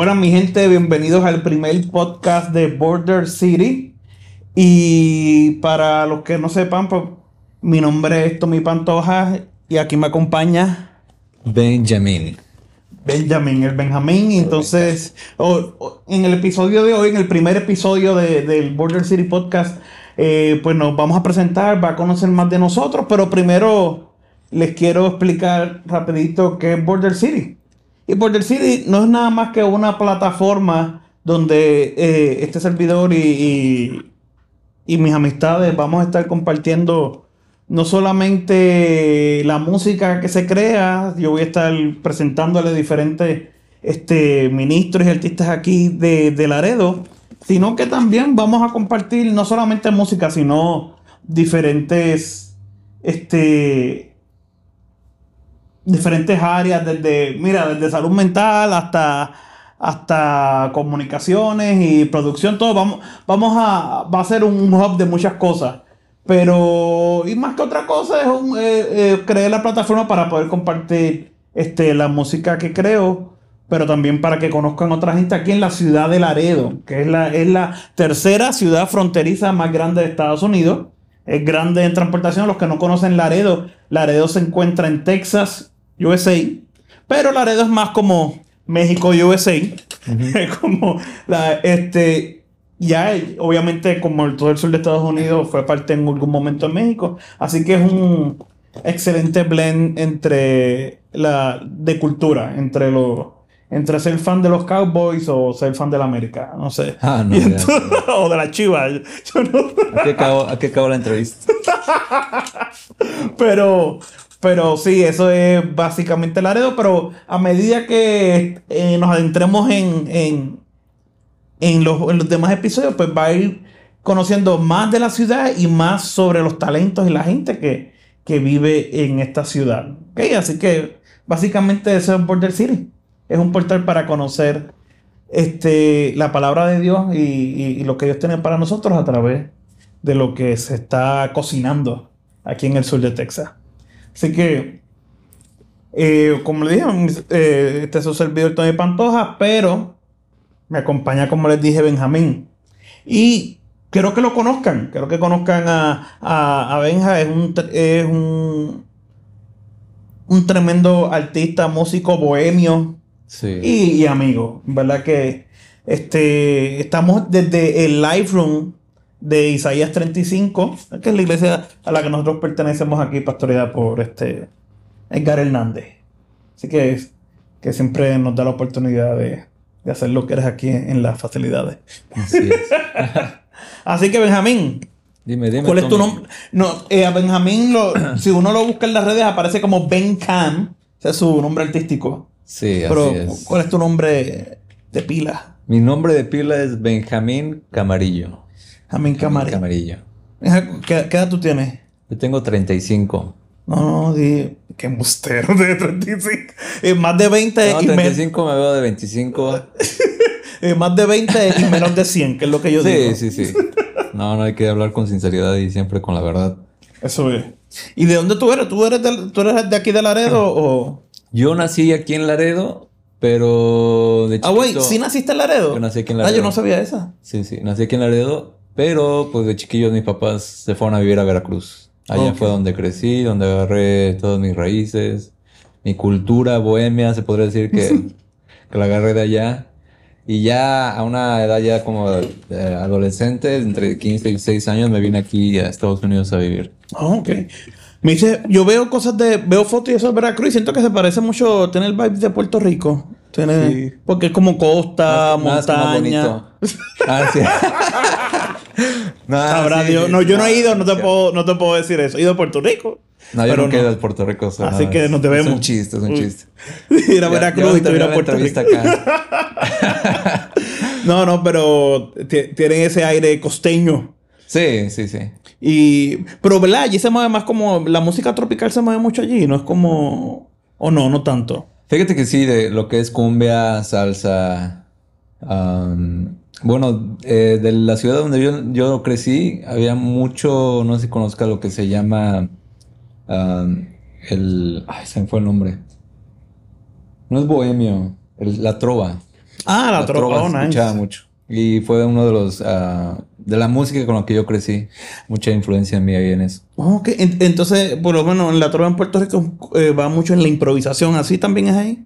Bueno, mi gente, bienvenidos al primer podcast de Border City. Y para los que no sepan, pues, mi nombre es Tommy Pantoja y aquí me acompaña Benjamin. Benjamin, el Benjamín. Entonces, en el episodio de hoy, en el primer episodio del Border City Podcast, eh, pues nos vamos a presentar, va a conocer más de nosotros, pero primero les quiero explicar rapidito qué es Border City. Y Border City no es nada más que una plataforma donde eh, este servidor y, y, mis amistades vamos a estar compartiendo no solamente la música que se crea, yo voy a estar presentándole diferentes este, ministros y artistas aquí de, de Laredo, sino que también vamos a compartir no solamente música, sino diferentes este, diferentes áreas, desde, mira, desde salud mental hasta, hasta comunicaciones y producción, todo. Vamos, vamos a, va a ser un hub de muchas cosas. Pero, y más que otra cosa, es un, eh, eh, crear la plataforma para poder compartir este, la música que creo, pero también para que conozcan otra gente aquí en la ciudad de Laredo, que es la, es la tercera ciudad fronteriza más grande de Estados Unidos. Es grande en transportación. Los que no conocen Laredo, Laredo se encuentra en Texas, USA, pero Laredo es más como México, USA. Es como la, este, ya obviamente como todo el sur de Estados Unidos fue parte en algún momento de México, así que es un excelente blend entre la de cultura, entre los entre ser fan de los Cowboys o ser fan de la América, no sé. Ah, no, o de la Chivas. Aquí acabó la entrevista. pero, pero sí, eso es básicamente Laredo, pero a medida que eh, nos adentremos en, en, los, demás episodios, pues va a ir conociendo más de la ciudad y más sobre los talentos y la gente que, vive en esta ciudad. ¿Okay? Así que básicamente eso es Border City. Es un portal para conocer este, la palabra de Dios y, y lo que Dios tiene para nosotros a través de lo que se está cocinando aquí en el sur de Texas. Así que, eh, como le dije, eh, este es su servidor Tony Pantoja, pero me acompaña, como les dije, Benjamín. Y quiero que lo conozcan, quiero que conozcan a, a, Benja, es un, es un, un tremendo artista, músico, bohemio y, amigo. ¿Verdad que este, estamos desde el Live Room de Isaías 35, que es la iglesia a la que nosotros pertenecemos aquí, pastoreada por este Edgar Hernández. Así que, que siempre nos da la oportunidad de, hacer lo que eres aquí en, las facilidades. Así, que Benjamín. Dime, dime. ¿Cuál es tu nombre? No, eh, a Benjamín, si uno lo busca en las redes, aparece como Ben Cam. Ese es su nombre artístico. Sí, Pero, ¿cuál es tu nombre de pila? Mi nombre de pila es Benjamín Camarillo. Jamín Camarillo. Camarillo. ¿Qué, ¿Qué, edad tú tienes? Yo tengo 35. No, no, di, qué mustero de 35. Eh, más de 20 no, 35 me veo de 25. eh, más de 20 y menos de 100, que es lo que yo digo. Sí, sí, sí. No, no hay que hablar con sinceridad y siempre con la verdad. Eso es. ¿Y de dónde tú eres? ¿Tú eres de, tú eres de aquí de Laredo o...? Yo nací aquí en Laredo, pero de chiquito... Ah, güey, ¿sí naciste en Laredo? Yo nací aquí en Laredo. Ah, yo no sabía esa. Sí, sí. Nací aquí en Laredo, pero pues de chiquillos mis papás se fueron a vivir a Veracruz. Allá fue donde crecí, donde agarré todas mis raíces, mi cultura bohemia, se podría decir que, que la agarré de allá. Y ya a una edad ya como adolescente, entre 15 y 16 años, me vine aquí a Estados Unidos a vivir. Oh, ok. Me dice, yo veo cosas de, veo fotos y eso de Veracruz y siento que se parece mucho, tiene el vibe de Puerto Rico. Tiene, Porque es como costa, montaña. ah, sí. no, No, yo no he ido, no te, puedo, no te puedo decir eso. He ido a Puerto Rico. No, yo no quedo de Puerto Rico. Así que no te vemos. Es un chiste, es un chiste. ir a Veracruz y te ir a Puerto Rico. Acá. no, no, pero tienen ese aire costeño. Sí, sí, sí. Y, pero, ¿verdad? Allí se mueve más como, la música tropical se mueve mucho allí, no es como, o no, no tanto. Fíjate que sí, de lo que es cumbia, salsa, bueno, eh, de la ciudad donde yo, yo, crecí, había mucho, no sé si conozca lo que se llama el... Ay, se me fue el nombre. No es bohemio, la trova. Ah, la, trova, oh, nice. escuchaba mucho. Y fue uno de los, ah, de la música con la que yo crecí. Mucha influencia en mí ahí en eso. Ok, en- entonces, por lo menos en la trova en Puerto Rico eh, va mucho en la improvisación, ¿así también es ahí?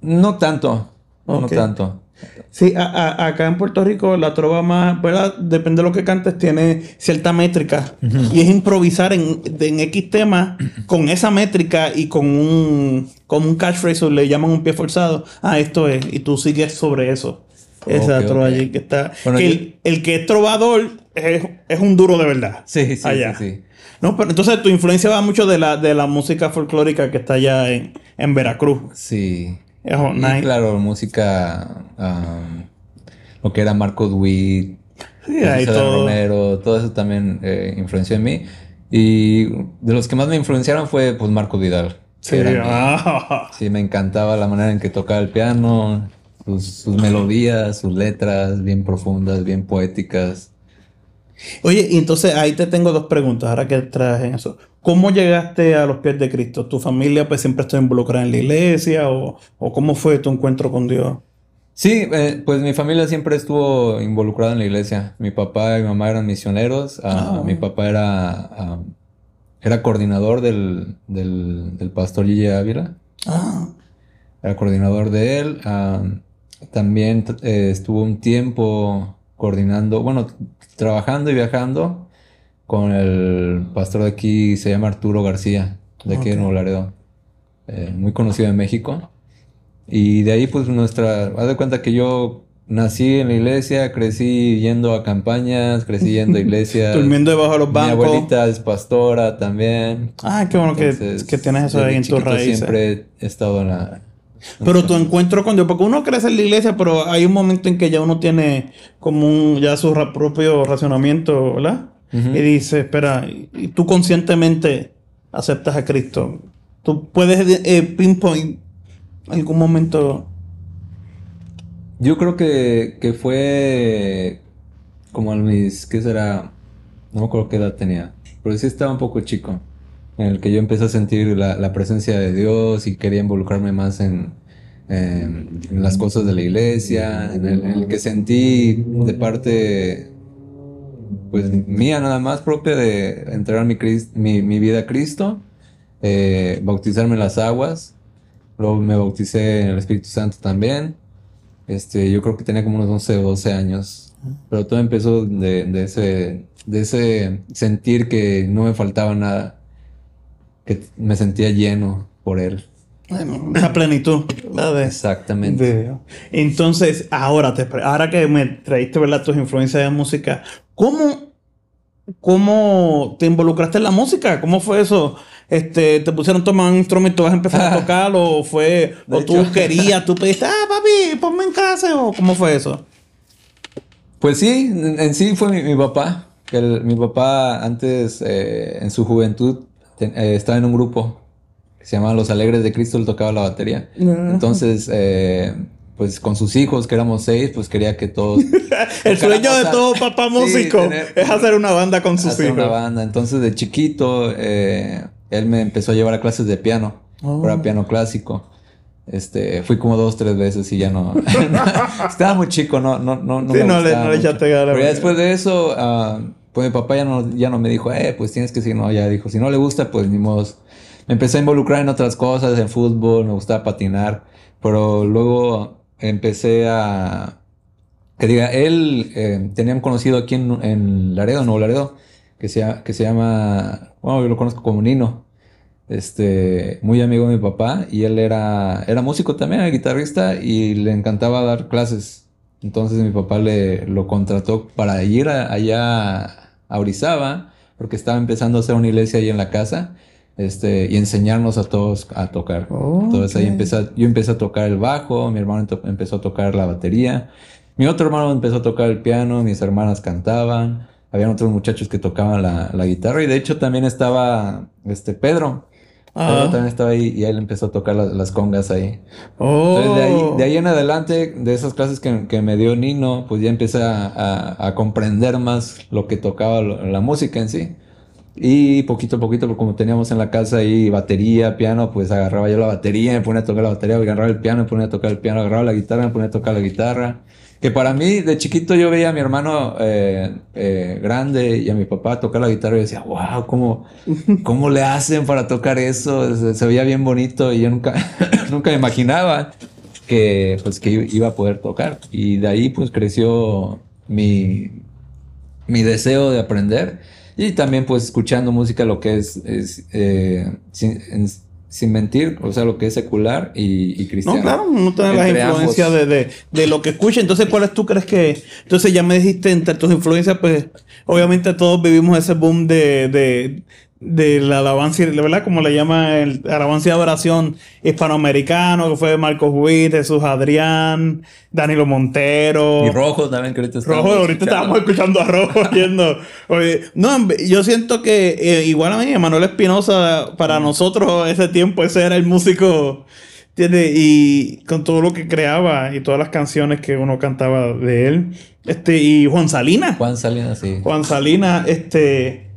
No tanto, no tanto. Sí, a- a- acá en Puerto Rico la trova más, ¿verdad? Depende de lo que cantes, tiene cierta métrica. Y es improvisar en, en X tema con esa métrica y con un, con un catchphrase o le llaman un pie forzado. Ah, esto es. Y tú sigues sobre eso. Esa trova allí que está. Bueno, que el, el que es trovador es, es un duro de verdad. Sí, sí, Allá. sí, sí. No, pero entonces tu influencia va mucho de la, de la música folclórica que está allá en, en Veracruz. Sí. Nice. claro, música, am, lo que era Marco Witt, Sí, ahí todo. Romero, todo eso también eh, influenció en mí. Y de los que más me influenciaron fue pues Marco Vidal. Sí, ah. sí, me encantaba la manera en que tocaba el piano, sus, sus melodías, sus letras bien profundas, bien poéticas. Oye, y entonces ahí te tengo dos preguntas, ahora que traes en eso. ¿Cómo llegaste a los pies de Cristo? ¿Tu familia pues siempre está involucrada en la iglesia? ¿O, o cómo fue tu encuentro con Dios? Sí, eh, pues mi familia siempre estuvo involucrada en la iglesia. Mi papá y mi mamá eran misioneros. ah, Ah. Mi papá era, ah, era coordinador del, del, del pastor Gigi Ávila. Ah, Era coordinador de él. también eh, estuvo un tiempo coordinando, bueno, trabajando y viajando con el pastor de aquí, se llama Arturo García, de aquí de Ok. Nuevo Laredo. eh, muy conocido en México. Y de ahí, pues, nuestra. Haz de cuenta que yo nací en la iglesia, crecí yendo a campañas, crecí yendo a iglesias. durmiendo debajo de los Mi bancos. abuelita es pastora también. Ah, qué bueno que, Entonces, que tienes eso ahí en tus raíces. Siempre he estado en la. Pero tu encuentro con Dios, porque uno crece en la iglesia, pero hay un momento en que ya uno tiene como un, ya su ra- propio racionamiento, ¿verdad? Y dice, espera, y y tú conscientemente aceptas a Cristo. Tú puedes eh, pinpoint algún momento. Yo creo que, que fue como a mis, ¿qué será? No me acuerdo qué edad tenía, pero sí estaba un poco chico, en el que yo empecé a sentir la, la presencia de Dios y quería involucrarme más en, en- las cosas de la iglesia, en el, que sentí de parte, pues mía nada más propia de entregar mi, mi vida a Cristo, eh, bautizarme en las aguas, luego me bauticé en el Espíritu Santo también. Este, yo creo que tenía como unos 11 o 12 años. Pero todo empezó de, de ese, de ese sentir que no me faltaba nada. Que me sentía lleno por él. Bueno, esa plenitud, ¿verdad? Exactamente. de. Entonces, ahora, te, ahora que me traíste ¿verdad? tus influencias de música, ¿cómo, ¿cómo te involucraste en la música? ¿Cómo fue eso? Este, ¿Te pusieron tomar un instrumento y vas a empezar a tocar? ¿O fue, De o tú querías, tú pediste, ah, papi, ponme en casa? ¿O cómo fue eso? Pues sí, en, en sí fue mi, mi papá. Que el- mi papá antes, eh, en su juventud, eh, estaba en un grupo que se llamaba Los Alegres de Cristo, él tocaba la batería. Entonces, eh, pues con sus hijos, que éramos seis, pues quería que todos... El sueño de todo papá Sí, músico tener- es hacer una banda con sus hacer hijos. una banda. Entonces, de chiquito, eh, él me empezó a llevar a clases de piano. Oh. Era piano clásico. Este, fui como dos, tres veces y ya no. estaba muy chico, no, no, no, no Sí, me no le- no le Pero ya después de eso, ah, pues mi papá ya no, ya no me dijo, eh, pues tienes que seguir, no, ya dijo, si no le gusta, pues ni modo. Me empecé a involucrar en otras cosas, en fútbol, me gustaba patinar, pero luego empecé a, que diga, él eh, tenía un conocido aquí en, Laredo, Nuevo Laredo, que se, que se llama, bueno, yo lo conozco como Nino, este, muy amigo de mi papá, y él era, era músico también, era guitarrista, y le encantaba dar clases. Entonces mi papá le lo contrató para ir a- allá a Orizaba, porque estaba empezando a hacer una iglesia ahí en la casa, este, y enseñarnos a todos a tocar. Oh, Entonces ahí empecé, a- yo empecé a tocar el bajo, mi hermano empezó a tocar la batería, mi otro hermano empezó a tocar el piano, mis hermanas cantaban, habían otros muchachos que tocaban la, la guitarra y de hecho también estaba este Pedro. Ah. también estaba ahí y él empezó a tocar la- las congas ahí. Oh. Entonces de ahí, de ahí en adelante, de esas clases que, que me dio Nino, pues ya empecé a, a- a comprender más lo que tocaba lo- la música en sí. Y poquito a poquito, como teníamos en la casa ahí batería, piano, pues agarraba yo la batería, me ponía a tocar la batería, agarraba el piano, me ponía a tocar el piano, agarraba la guitarra, me ponía a tocar la guitarra. Que para mí, de chiquito, yo veía a mi hermano eh, eh, grande y a mi papá tocar la guitarra y decía, wow, ¿cómo, cómo le hacen para tocar eso? Se, veía bien bonito y yo nunca, nunca imaginaba que, pues, que iba a poder tocar. Y de ahí, pues, creció mi, mi deseo de aprender. Y también, pues, escuchando música, lo que es, es eh, sin, en- sin mentir, o sea, lo que es secular y, y cristiano. No, claro, no tiene las influencias de, de, de lo que escucha. Entonces, ¿cuáles tú crees que...? Entonces, ya me dijiste, entre tus influencias, pues, obviamente todos vivimos ese boom de, de, de la alabanza, ¿verdad? Como le llama el alabanza y adoración hispanoamericano, que fue Marcos Witt, Jesús Adrián, Danilo Montero. Y rojo también, que ahorita Rojo, ahorita estábamos escuchando a Rojo yendo. Oye, no, yo siento que eh, igual a mí, Manuel Espinosa, para nosotros ese tiempo, ese era el músico. ¿Entiendes? Y con todo lo que creaba y todas las canciones que uno cantaba de él. Este, y Juan Salinas. Juan Salinas, sí. Juan Salinas, este.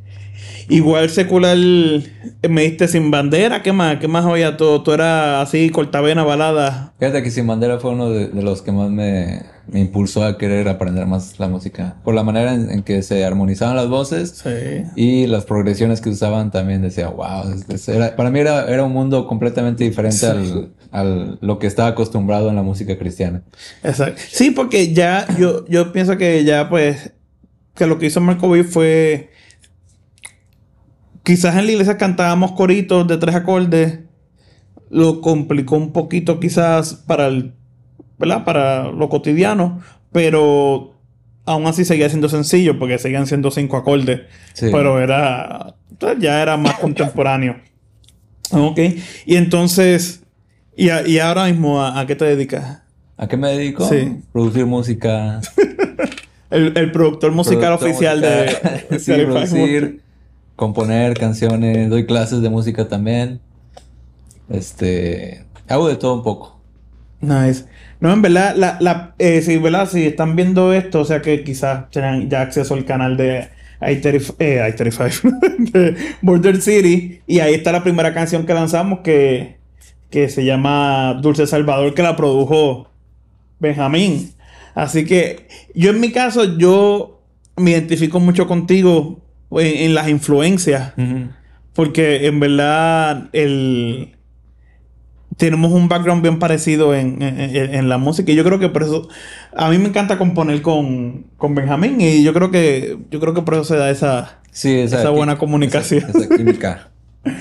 Igual secular, eh, me diste sin bandera, ¿qué más? ¿Qué más oía? Tú, tú eras así, cortavena, balada. Fíjate que Sin Bandera fue uno de, de los que más me, me impulsó a querer aprender más la música. Por la manera en, en que se armonizaban las voces Sí. y las progresiones que usaban también decía, wow, era- para mí era, era un mundo completamente diferente Sí. al, al lo que estaba acostumbrado en la música cristiana. Exacto. Sí, porque ya yo, yo pienso que ya pues que lo que hizo Marco Witt fue quizás en la iglesia cantábamos coritos de tres acordes lo complicó un poquito quizás para el ¿verdad? para lo cotidiano pero aún así seguía siendo sencillo porque seguían siendo cinco acordes Sí. pero era ya era más contemporáneo ok y entonces y, a- y ahora mismo ¿a, a qué te dedicas? ¿A qué me dedico? Sí. Producir música. El, el productor musical productor oficial musical. de, sí, producir, componer canciones, doy clases de música también. Este, hago de todo un poco. Nice. No, en verdad, la, la, eh, ¿verdad? Si están viendo esto, o sea que quizás tengan ya acceso al canal de I-35, eh, I-35 de Border City. Y ahí está la primera canción que lanzamos que, que se llama Dulce Salvador, que la produjo Benjamín. Así que yo en mi caso, yo me identifico mucho contigo en, en las influencias. Porque en verdad el tenemos un background bien parecido en, en- la música. Y yo creo que por eso. A mí me encanta componer con, con Benjamín. Y yo creo que. Yo creo que por eso se da esa. Sí, esa, buena comunicación. Esa, esa química.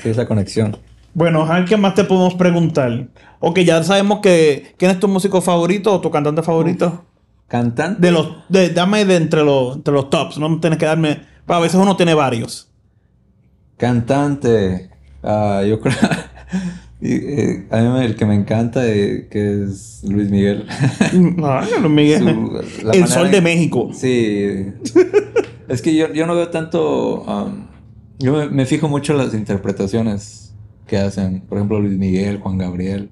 Sí, esa conexión. Bueno, Hal, ¿qué más te podemos preguntar? Ok, ya sabemos que. ¿Quién es tu músico favorito o tu cantante favorito? Cantante. De los. de- dame de entre los, entre los tops. No tienes que darme. A veces uno tiene varios. Cantante. Ah, yo creo. y, eh, a mí el que me encanta eh, que es Luis Miguel. Ay, Luis Miguel. Su- la El sol en- de México. Sí. es que yo, yo no veo tanto. um, yo me, me fijo mucho en las interpretaciones que hacen. Por ejemplo, Luis Miguel, Juan Gabriel.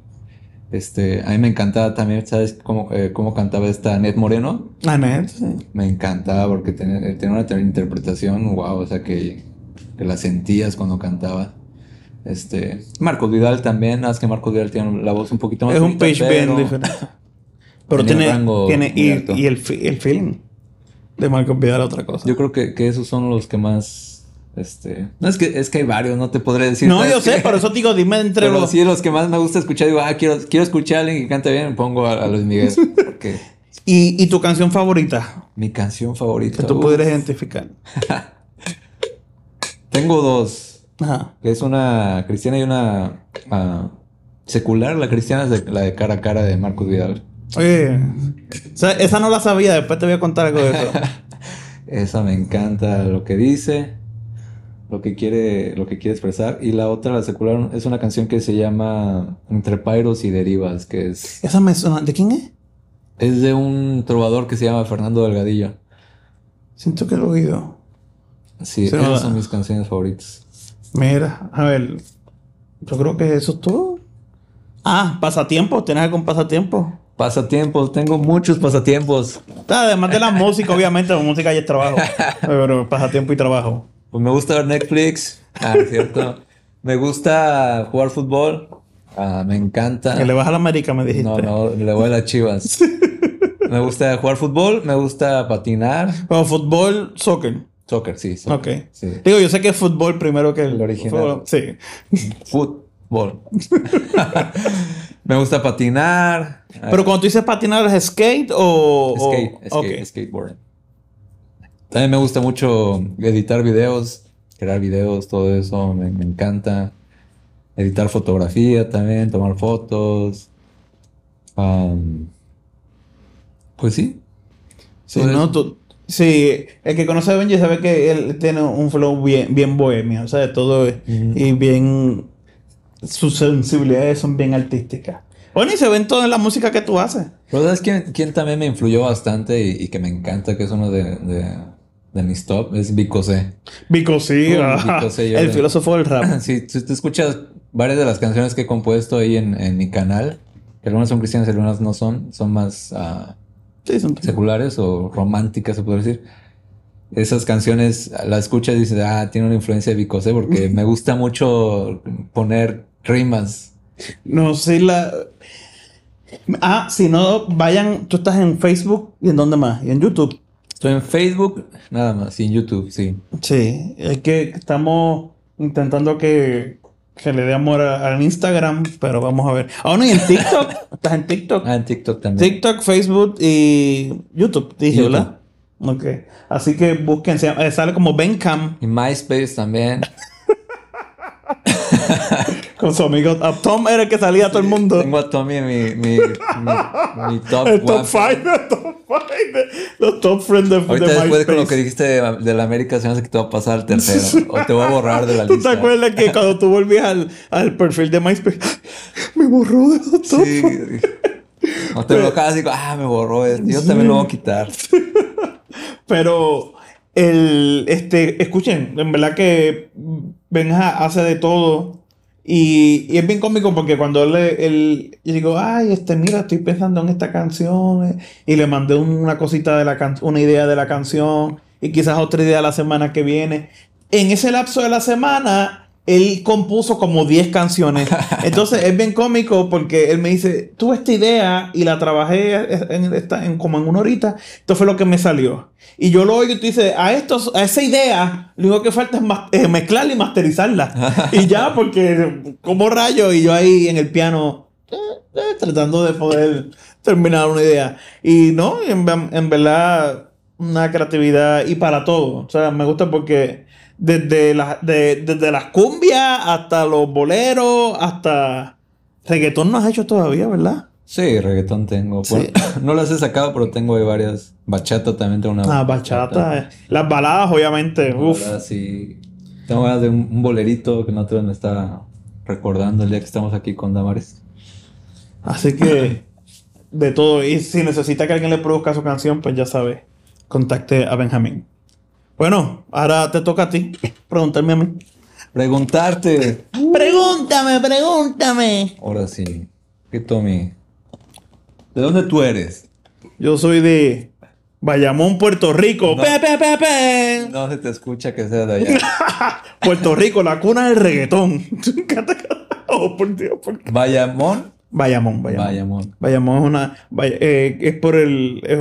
Este, a mí me encantaba también, ¿sabes cómo, eh, cómo cantaba esta Net Moreno? La neta, sí. Me encantaba porque tenía, eh, tenía una ter- interpretación, wow, o sea, que, que la sentías cuando cantaba. Este, Marcos Vidal también, nada más que Marcos Vidal tiene la voz un poquito más Es un pitch bien pero- diferente. Pero tiene, rango tiene y, y el, el feeling de Marco Vidal otra cosa. Yo creo que, que esos son los que más. Este. No es que es que hay varios, no te podré decir. no, ¿sabes yo sé, qué? por eso te digo, dime entre Pero los. sí, los que más me gusta escuchar, digo, ah, quiero, quiero escuchar a alguien que cante bien, pongo a, a Luis Miguel. Porque ¿Y, y tu canción favorita mi canción favorita. que tú uf, pudieras identificar. Tengo dos. Ajá. Que es una cristiana y una ah, secular. La cristiana es de- la de cara a cara de Marcos Vidal. Oye, o sea, esa no la sabía, después te voy a contar algo de eso. Esa me encanta lo que dice, lo que quiere, lo que quiere expresar. Y la otra, la secular, es una canción que se llama Entre Pairos y Derivas, que es, esa me suena. ¿De quién es? es de un trovador que se llama Fernando Delgadillo. Siento que lo he oído. Sí, esas son mis canciones favoritas. Mira, a ver. Yo creo que eso es todo. Ah, pasatiempo. ¿Tienes algún pasatiempo? Pasatiempos, tengo muchos pasatiempos. Ah, Además de la música, obviamente, la música y el trabajo. Pero pasatiempo y trabajo. Pues me gusta ver Netflix. Ah, es cierto. Me gusta jugar fútbol. Ah, me encanta. Que le vas a la América, me dijiste. No, no, le voy a las chivas. me gusta jugar fútbol, me gusta patinar. Bueno, fútbol, soccer. Soccer, sí. Soccer, Ok. sí. Digo, yo sé que es fútbol primero que el, El original. fútbol. Sí. Fútbol. me gusta patinar. Pero cuando tú dices patinar, ¿es skate o...? o- Skate, skate, ok. skateboarding. También me gusta mucho editar videos, crear videos, todo eso, me, me encanta. Editar fotografía también, tomar fotos. Pues sí. Sí, Todo ¿no? eso. Tú- sí, el que conoce a Benji sabe que él tiene un flow bien, bien bohemio, o sea, de todo y bien sus sensibilidades son bien artísticas. Bueno, y se ven todo en la música que tú haces. Pero ¿sabes quién, quién también me influyó bastante y, y que me encanta, que es uno de, de- de mis top? Es Vico C. Vico Vico sí, yo el le- filósofo del rap. Si si tú escuchas varias de las canciones que he compuesto ahí en, en mi canal, que algunas son cristianas y algunas no son, son más ah, Sí, son- seculares o románticas, se puede decir. Esas canciones las escuchas y dices, ah, tiene una influencia de Vico C porque me gusta mucho poner rimas. No sé la... Ah, si no, vayan, tú estás en Facebook y en dónde más, y en YouTube. Estoy en Facebook, nada más, y en YouTube, sí. Sí, es que estamos intentando que, que le dé amor al Instagram, pero vamos a ver. Ah, no, y en TikTok. Estás en TikTok. Ah, en TikTok también. TikTok, Facebook y YouTube, dije, YouTube. ¿verdad? Ok. Así que busquen, eh, sale como Bencam Y MySpace también. con su amigo. ah, Tom era el que salía a todo el mundo. Tengo a Tommy en mi, mi, mi, mi top El top guapo. 5, el top 5, los top friends de, Ahorita de después con lo que dijiste de, de la América se me hace que te va a pasar al tercero. o te voy a borrar de la ¿Tú lista. te acuerdas que cuando tú volvías al, al perfil de MySpace, me borró de los top Sí. five"? O te enojabas y digo, ah, me borró este. Yo también lo voy a quitar. Pero el este, escuchen, en verdad que Benja hace de todo. Y, y es bien cómico porque cuando él, él- yo digo, ay, este, mira, estoy pensando en esta canción. eh", Y le mandé una cosita de la canción, una idea de la canción. Y quizás otra idea la semana que viene. En ese lapso de la semana, él compuso como 10 canciones. Entonces es bien cómico porque él me dice, tuve esta idea y la trabajé en, esta- en- como en una horita. Esto fue lo que me salió. Y yo lo oigo y tú dices, a, estos, a esa idea, lo único que falta es eh, mezclarla y masterizarla. y ya, porque como rayo, y yo ahí en el piano eh, eh, tratando de poder terminar una idea. Y no, en, en verdad, una creatividad y para todo. O sea, me gusta porque desde, la- de- desde las cumbias hasta los boleros, hasta reggaetón no has hecho todavía, ¿verdad? Sí, reggaetón tengo. Sí. Bueno, no las he sacado, pero tengo ahí varias. Bachata también tengo una. Ah, bachata. eh. Las baladas, obviamente. Uf. Ahora sí. Tengo ganas de un, un bolerito que no te me está recordando el día que estamos aquí con Damares. Así que de todo. Y si necesita que alguien le produzca su canción, pues ya sabe. Contacte a Benjamín. Bueno, ahora te toca a ti preguntarme a mí. Preguntarte. Pregúntame, pregúntame. Ahora sí. ¿Qué Tommy? ¿De dónde tú eres? Yo soy de Bayamón, Puerto Rico. No. Pe, pe, pe, pe. No se te escucha que sea de allá. Puerto Rico, la cuna del reggaetón. oh, por Dios, por qué? Bayamón. Bayamón, Bayamón. Bayamón. Bayamón es una. Bay- eh, es por el. es-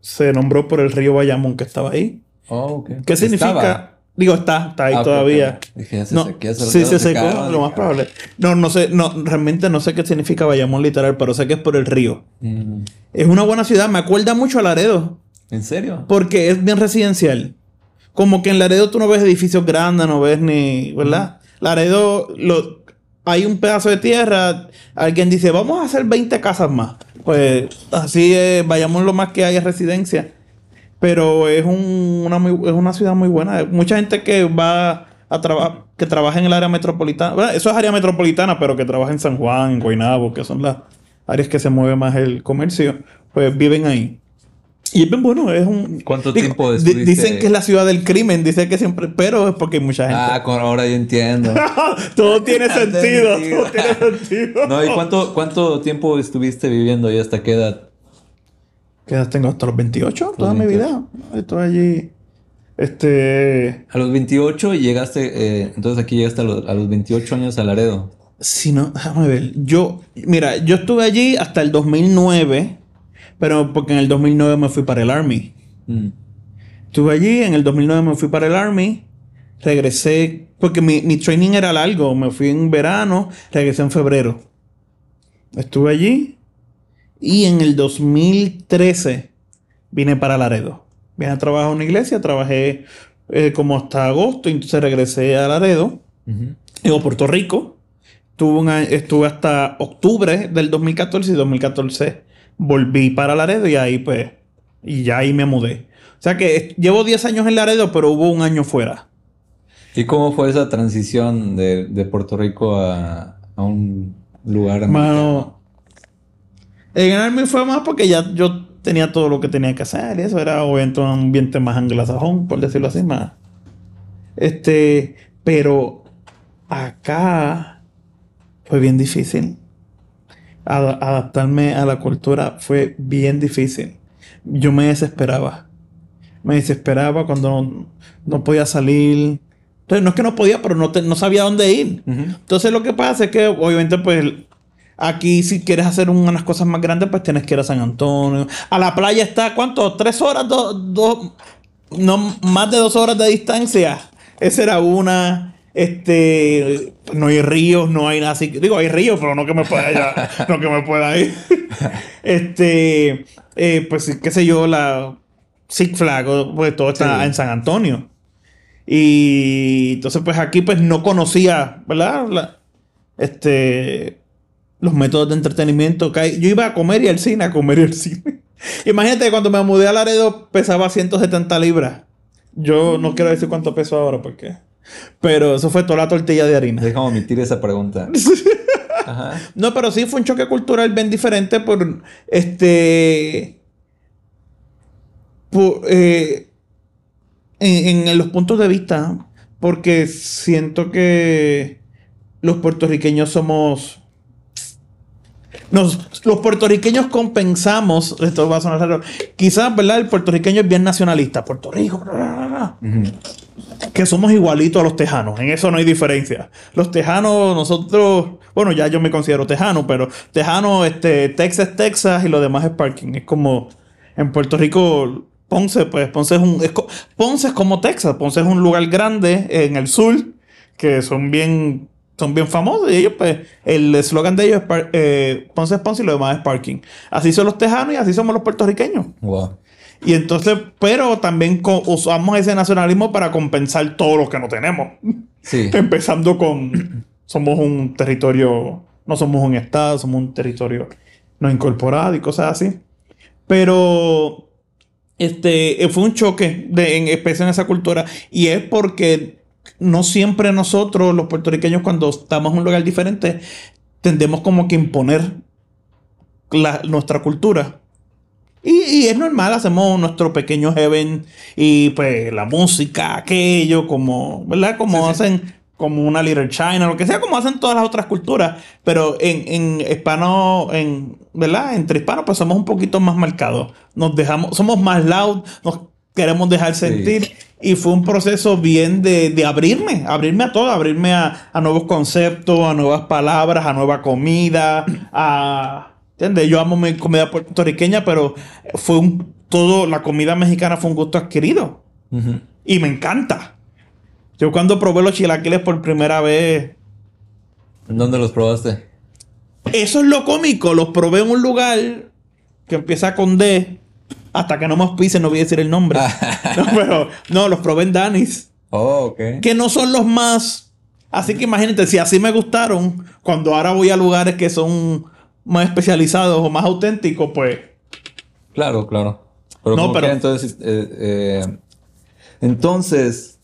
se nombró por el río Bayamón que estaba ahí. Oh, ok. ¿Qué significa? Estaba. Digo, está, está ahí Ah, todavía. Dije, se No, se sí, se secó, lo más probable. No, no sé, no, realmente no sé qué significa Bayamón literal, pero sé que es por el río. Mm, Es una buena ciudad, me acuerda mucho a Laredo, ¿En serio? porque es bien residencial. Como que en Laredo tú no ves edificios grandes, no ves ni, ¿verdad? Laredo, lo, hay un pedazo de tierra, alguien dice, vamos a hacer 20 casas más. Pues así es, Bayamón lo más que hay es residencia. Pero es, un- una, muy- es una ciudad muy buena. Mucha gente que va a trabajar, que trabaja en el área metropolitana. Bueno, eso es área metropolitana, pero que trabaja en San Juan, en Guaynabo, que son las áreas que se mueve más el comercio, pues viven ahí. Y es bien bueno, es un... ¿Cuánto Digo, tiempo estuviste? Dicen que es la ciudad del crimen, dicen que siempre... Pero es porque hay mucha gente. Ah, con, ahora yo entiendo. todo tiene sentido. todo tiene sentido. No, ¿y cuánto, cuánto tiempo estuviste viviendo y hasta qué edad? ¿Qué edad tengo? Hasta los 28, toda Los mi 28. vida. Estoy allí Este. A los 28 llegaste, eh, entonces aquí llegaste a los, a los 28 años a Laredo. Si no, déjame ver. Yo, mira, yo estuve allí hasta el 2009, pero porque en el 2009 me fui para el Army. Mm. Estuve allí, en el 2009 me fui para el Army, regresé, porque mi, mi training era largo, me fui en verano, regresé en febrero. Estuve allí y en el 2013 vine para Laredo. Vine a trabajar en una iglesia, trabajé eh, como hasta agosto, entonces regresé a Laredo, Ujú. en Puerto Rico. Estuve, un a- estuve hasta octubre del 2014 y 2014 volví para Laredo y ahí pues, y ya ahí me mudé. O sea que llevo 10 años en Laredo, pero hubo un año fuera. ¿Y cómo fue esa transición de, de Puerto Rico a, a un lugar? Mano, el Army fue más porque ya yo tenía todo lo que tenía que hacer y eso era obviamente un ambiente más anglosajón, por decirlo así, más. Este, pero acá fue bien difícil. Ad- adaptarme a la cultura fue bien difícil. Yo me desesperaba. Me desesperaba cuando no, no podía salir. Entonces, no es que no podía, pero no, te- no sabía dónde ir. Entonces lo que pasa es que obviamente pues aquí si quieres hacer un- unas cosas más grandes pues tienes que ir a San Antonio. A la playa está, ¿cuánto? ¿Tres horas? Dos, dos- no más de dos horas de distancia. Esa era una. Este, no hay ríos, no hay nada así. Digo, hay ríos, pero no que me pueda ir. no que me pueda ir. este, eh, pues qué sé yo, la Six Flags, pues todo está Sí. en San Antonio. Y entonces, pues aquí, pues no conocía, ¿verdad? La- este, los métodos de entretenimiento que hay. Yo iba a comer y al cine, a comer y al cine. Imagínate, cuando me mudé a Laredo pesaba 170 libras. Yo no quiero decir cuánto peso ahora, porque. Pero eso fue toda la tortilla de harina. Déjame omitir esa pregunta. Ajá. No, pero sí fue un choque cultural bien diferente por este. por, eh, en, en los puntos de vista. Porque siento que los puertorriqueños somos. Nos, los puertorriqueños compensamos. Esto va a sonar raro. Quizás, ¿verdad? El puertorriqueño es bien nacionalista. Puerto Rico, bla, bla, bla, bla Ujú. que somos igualitos a los tejanos. En eso no hay diferencia. Los tejanos, nosotros, bueno, ya yo me considero tejano, pero tejano, este, Texas, Texas y lo demás es parking. Es como en Puerto Rico, Ponce, pues Ponce es un, es Ponce es como Texas. Ponce es un lugar grande en el sur que son bien, son bien famosos y ellos, pues, el eslogan de ellos es eh, Ponce es Ponce y lo demás es parking. Así son los tejanos y así somos los puertorriqueños. Wow. Y entonces, pero también usamos ese nacionalismo para compensar todo lo que no tenemos. Sí. Empezando con, somos un territorio, no somos un estado, somos un territorio no incorporado y cosas así. Pero, este, fue un choque de, en especial en esa cultura. Y es porque no siempre nosotros, los puertorriqueños, cuando estamos en un lugar diferente, tendemos como que imponer la- nuestra cultura. Y, y es normal, hacemos nuestro pequeño heaven y pues la música, aquello, como, ¿verdad? Como Sí, sí. hacen, como una Little China, lo que sea, como hacen todas las otras culturas. Pero en, en hispano, en, ¿verdad? Entre hispanos, pues somos un poquito más marcados. Nos dejamos, somos más loud, nos queremos dejar sentir. Y fue un proceso bien de, de abrirme, abrirme a todo, abrirme a, a nuevos conceptos, a nuevas palabras, a nueva comida, a... ¿Entiendes? Yo amo mi comida puertorriqueña, pero fue un... Todo, la comida mexicana fue un gusto adquirido. Y me encanta. Yo cuando probé los chilaquiles por primera vez... ¿En ¿Dónde los probaste? Eso es lo cómico. Los probé en un lugar que empieza con D. Hasta que no me auspicien, no voy a decir el nombre. No, pero no, los probé en Danis. Oh, ok. que no son los más. Así que imagínate, si así me gustaron, cuando ahora voy a lugares que son más especializados o más auténticos, pues. Claro, claro. Pero No, pero- entonces, eh, eh, entonces,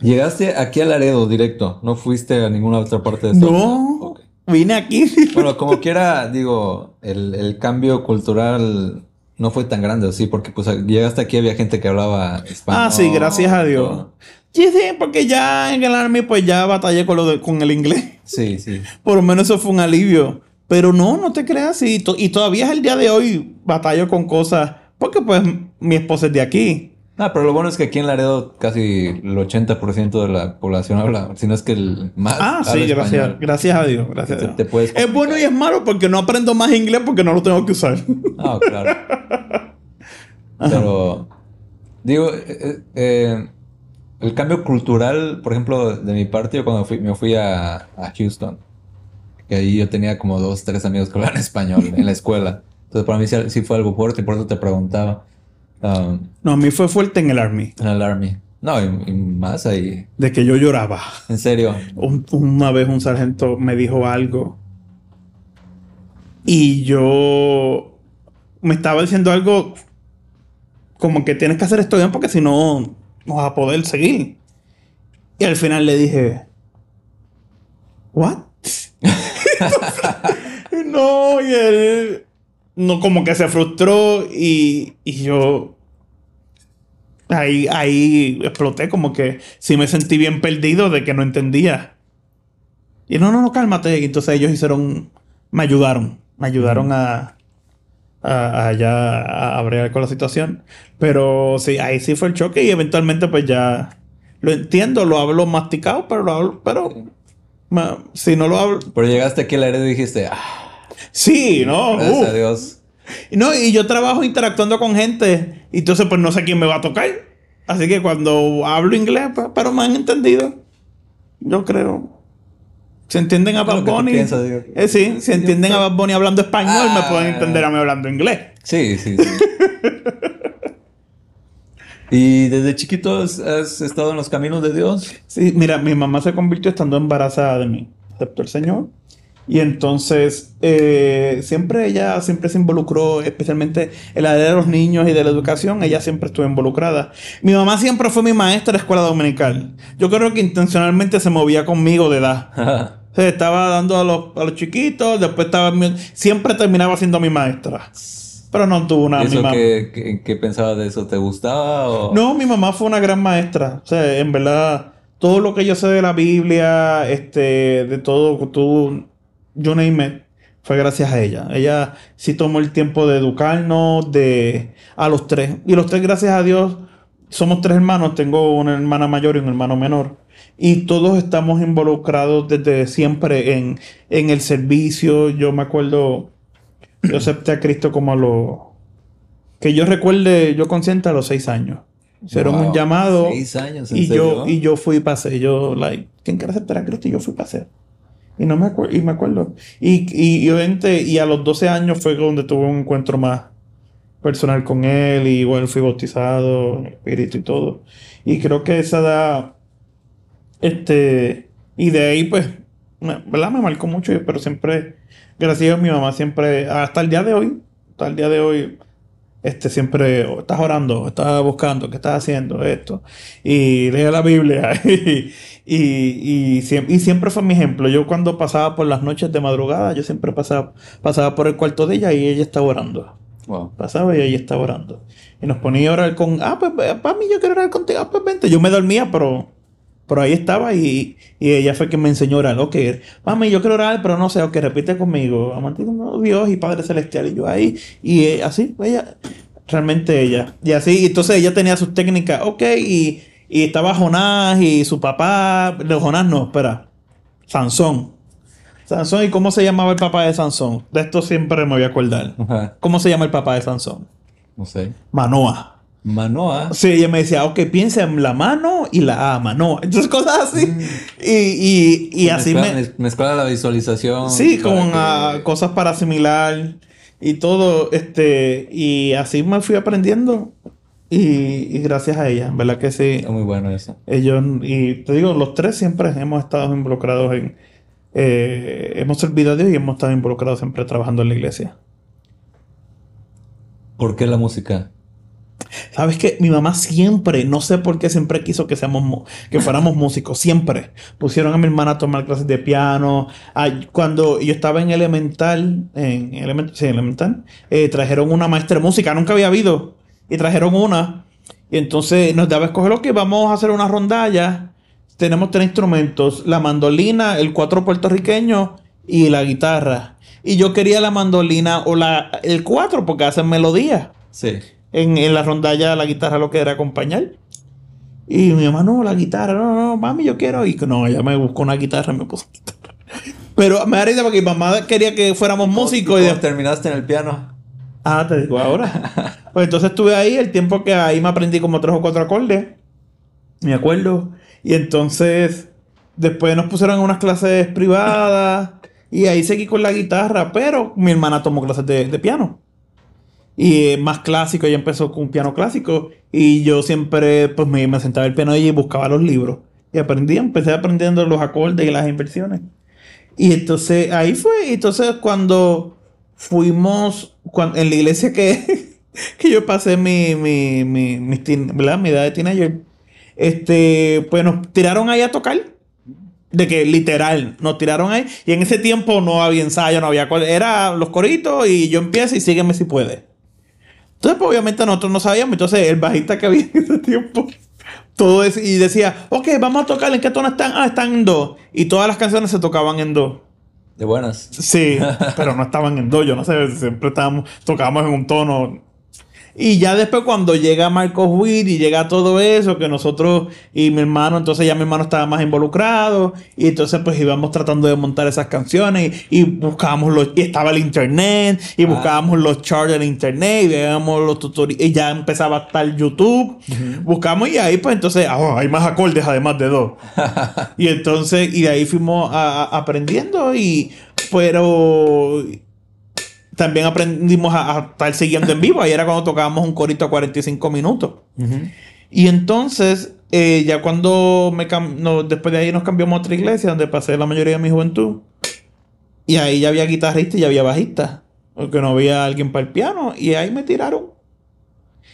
llegaste aquí a Laredo directo, no fuiste a ninguna otra parte de Estados No, vine aquí. Bueno, como quiera, digo, el, el cambio cultural no fue tan grande, ¿o sí? Porque pues llegaste aquí, había gente que hablaba español. ah, sí, gracias a Dios. todo. Sí, sí, porque ya en el Army, pues ya batallé con, lo de- con el inglés. Sí, sí. Por lo menos eso fue un alivio. Pero no, no te creas. Y, to- y todavía es el día de hoy batallo con cosas. Porque pues mi esposa es de aquí. Ah, pero lo bueno es que aquí en Laredo casi el 80% de la población habla, si no es que el más. Ah, sí, gracias. Gracias a Dios. Gracias a Dios. te es bueno y es malo porque no aprendo más inglés porque no lo tengo que usar. Ah, claro. Pero, digo, eh, eh, eh, el cambio cultural, por ejemplo, de mi parte, yo cuando fui, me fui a, a Houston, que ahí yo tenía como dos, tres amigos que hablaban español en la escuela. Entonces, para mí sí, sí fue algo fuerte y por eso te preguntaba. Um, No, a mí fue fuerte en el Army. en el Army. No, y, y más ahí. De que yo lloraba. En serio. Un- una vez un sargento me dijo algo. Y yo me estaba diciendo algo como que tienes que hacer esto bien porque si no, no vas a poder seguir. Y al final le dije, ¿What? no, y él no como que se frustró y, y yo ahí, ahí exploté como que sí me sentí bien perdido de que no entendía. Y no, no, no, cálmate. Y entonces ellos hicieron, me ayudaron, me ayudaron a, a, a ya a, a bregar con la situación. Pero sí, ahí sí fue el choque y eventualmente pues ya lo entiendo, lo hablo masticado, pero lo hablo, pero ma- si no lo hablo, Pero llegaste aquí a Laredo y dijiste, ah, sí, no, gracias uh. a Dios. No, y yo trabajo interactuando con gente. Y entonces, pues no sé quién me va a tocar. Así que cuando hablo inglés, pues, pero me han entendido. Yo creo. Si entienden a Bad Bunny. piensas, eh, sí, si entienden a Bad Bunny hablando español, me Ah. pueden entender a mí hablando inglés. Sí, sí, sí. ¿Y desde chiquito has, has estado en los caminos de Dios? Sí, mira, mi mamá se convirtió estando embarazada de mí. Aceptó el Señor. Y entonces, eh, siempre ella siempre se involucró, especialmente en la área de los niños y de la educación, ella siempre estuvo involucrada. Mi mamá siempre fue mi maestra de escuela dominical. Yo creo que intencionalmente se movía conmigo de edad. O sea, estaba dando a los, a los chiquitos, después estaba... Siempre terminaba siendo mi maestra. Pero no tuvo una... ¿Y mi eso mamá- qué, qué, qué pensabas de eso? ¿Te gustaba o...? no, mi mamá fue una gran maestra. O sea, en verdad, todo lo que yo sé de la Biblia, este, de todo, tú, you name it, fue gracias a ella. Ella sí tomó el tiempo de educarnos, de a los tres. Y los tres, gracias a Dios, somos tres hermanos. Tengo una hermana mayor y un hermano menor. Y todos estamos involucrados desde siempre en, en el servicio. Yo me acuerdo, yo acepté a Cristo como a los que yo recuerde, yo consciente a los seis años. Hicieron un llamado. Seis años, ¿en Y serio? yo, y yo fui y pasé. Yo, like, ¿quién quiere aceptar a Cristo? Y yo fui y pasé. Y no me acuerdo, y me acuerdo. Y, y, y obviamente, y a los 12 años fue donde tuve un encuentro más personal con él. Y igual fui bautizado en espíritu y todo. Y creo que esa edad, este, y de ahí, pues, me- ¿verdad? Me marcó mucho, pero siempre, gracias a mi mamá siempre, hasta el día de hoy, hasta el día de hoy, este, siempre, oh, estás orando, estás buscando, ¿qué estás haciendo? Esto. Y lee la Biblia. y, y, siem- y siempre fue mi ejemplo. Yo cuando pasaba por las noches de madrugada, yo siempre pasaba, pasaba por el cuarto de ella y ella estaba orando. Wow. Pasaba y ella estaba orando. Y nos ponía a orar con, ah, pues, mí yo quiero orar contigo, ah, pues vente. Yo me dormía, pero, pero ahí estaba y, y ella fue quien me enseñó a orar. Ok, mami, yo quiero orar, pero no sé, ok, repite conmigo. Amante Dios y Padre Celestial. Y yo ahí, y eh, así, ella, realmente ella. Y así, entonces ella tenía sus técnicas, ok, y, y estaba Jonás y su papá, no, Jonás no, espera, Sansón. Sansón, ¿y cómo se llamaba el papá de Sansón? De esto siempre me voy a acordar. Ajá, ¿Cómo se llama el papá de Sansón? No sé. Manoa. Manoa. Sí, ella me decía, ok, piensa en la mano y la A, Manoa. Entonces, cosas así. Y, y, y así Mezcla- me... mez- Mezclar la visualización. Sí, con que- ah, cosas para asimilar y todo. Este, y así me fui aprendiendo. Y, y gracias a ella, ¿verdad que sí? Está muy bueno eso. Ellos, y te digo, los tres siempre hemos estado involucrados en... eh, hemos servido a Dios y hemos estado involucrados siempre trabajando en la iglesia. ¿Por qué la música? Sabes que mi mamá siempre, no sé por qué siempre quiso que seamos que fuéramos músicos, siempre. Pusieron a mi hermana a tomar clases de piano. Ay, cuando yo estaba en elemental, en element, sí, elemental, eh, trajeron una maestra de música, nunca había habido, y trajeron una. Y entonces nos daba a escoger, ok, vamos a hacer una rondalla. Tenemos tres instrumentos, la mandolina, el cuatro puertorriqueño y la guitarra. Y yo quería la mandolina o la, el cuatro porque hacen melodía. Sí. en, en la rondalla la guitarra lo que era acompañar. Y mi mamá, no, la guitarra, no, no, mami, yo quiero. Y no, ella me buscó una guitarra me puso guitarra. Pero me da risa porque mi mamá quería que fuéramos músicos. Y ¿Cómo terminaste en el piano? Ah, te digo ahora. pues entonces estuve ahí el tiempo que ahí me aprendí como tres o cuatro acordes. Me acuerdo. Y entonces después nos pusieron en unas clases privadas. Y ahí seguí con la guitarra. Pero mi hermana tomó clases de, de piano. Y más clásico, ella empezó con un piano clásico. Y yo siempre pues me, me sentaba el piano y buscaba los libros. Y aprendí, empecé aprendiendo los acordes y las inversiones. Y entonces ahí fue. Entonces cuando fuimos cuan- en la iglesia que, que yo pasé mi, mi, mi, mi, teen- ¿verdad? mi edad de teenager, este, pues nos tiraron ahí a tocar. De que literal, nos tiraron ahí. Y en ese tiempo no había ensayo, no había... Era los coritos y yo empiezo y sígueme si puede. Entonces, pues, obviamente nosotros no sabíamos. Entonces, el bajista que había en ese tiempo, todo eso, y decía, ok, vamos a tocar, ¿en qué tono están? Ah, están en do. Y todas las canciones se tocaban en do. De buenas. Sí, pero no estaban en do, yo no sé, siempre estábamos, tocábamos en un tono. Y ya después cuando llega Marcos Witt y llega todo eso, que nosotros y mi hermano, entonces ya mi hermano estaba más involucrado, y entonces pues íbamos tratando de montar esas canciones y, y buscábamos los, y estaba el internet, y buscábamos los charts en internet, y veíamos los tutoriales, y ya empezaba a estar YouTube, buscamos y ahí pues entonces, ah, hay más acordes además de dos. Y entonces, y de ahí fuimos a- a- aprendiendo y, pero también aprendimos a, a estar siguiendo en vivo. Ahí era cuando tocábamos un corito a 45 minutos. Y entonces, eh, ya cuando me no, después de ahí nos cambiamos a otra iglesia donde pasé la mayoría de mi juventud. Y ahí ya había guitarrista y ya había bajista. Porque no había alguien para el piano. Y ahí me tiraron.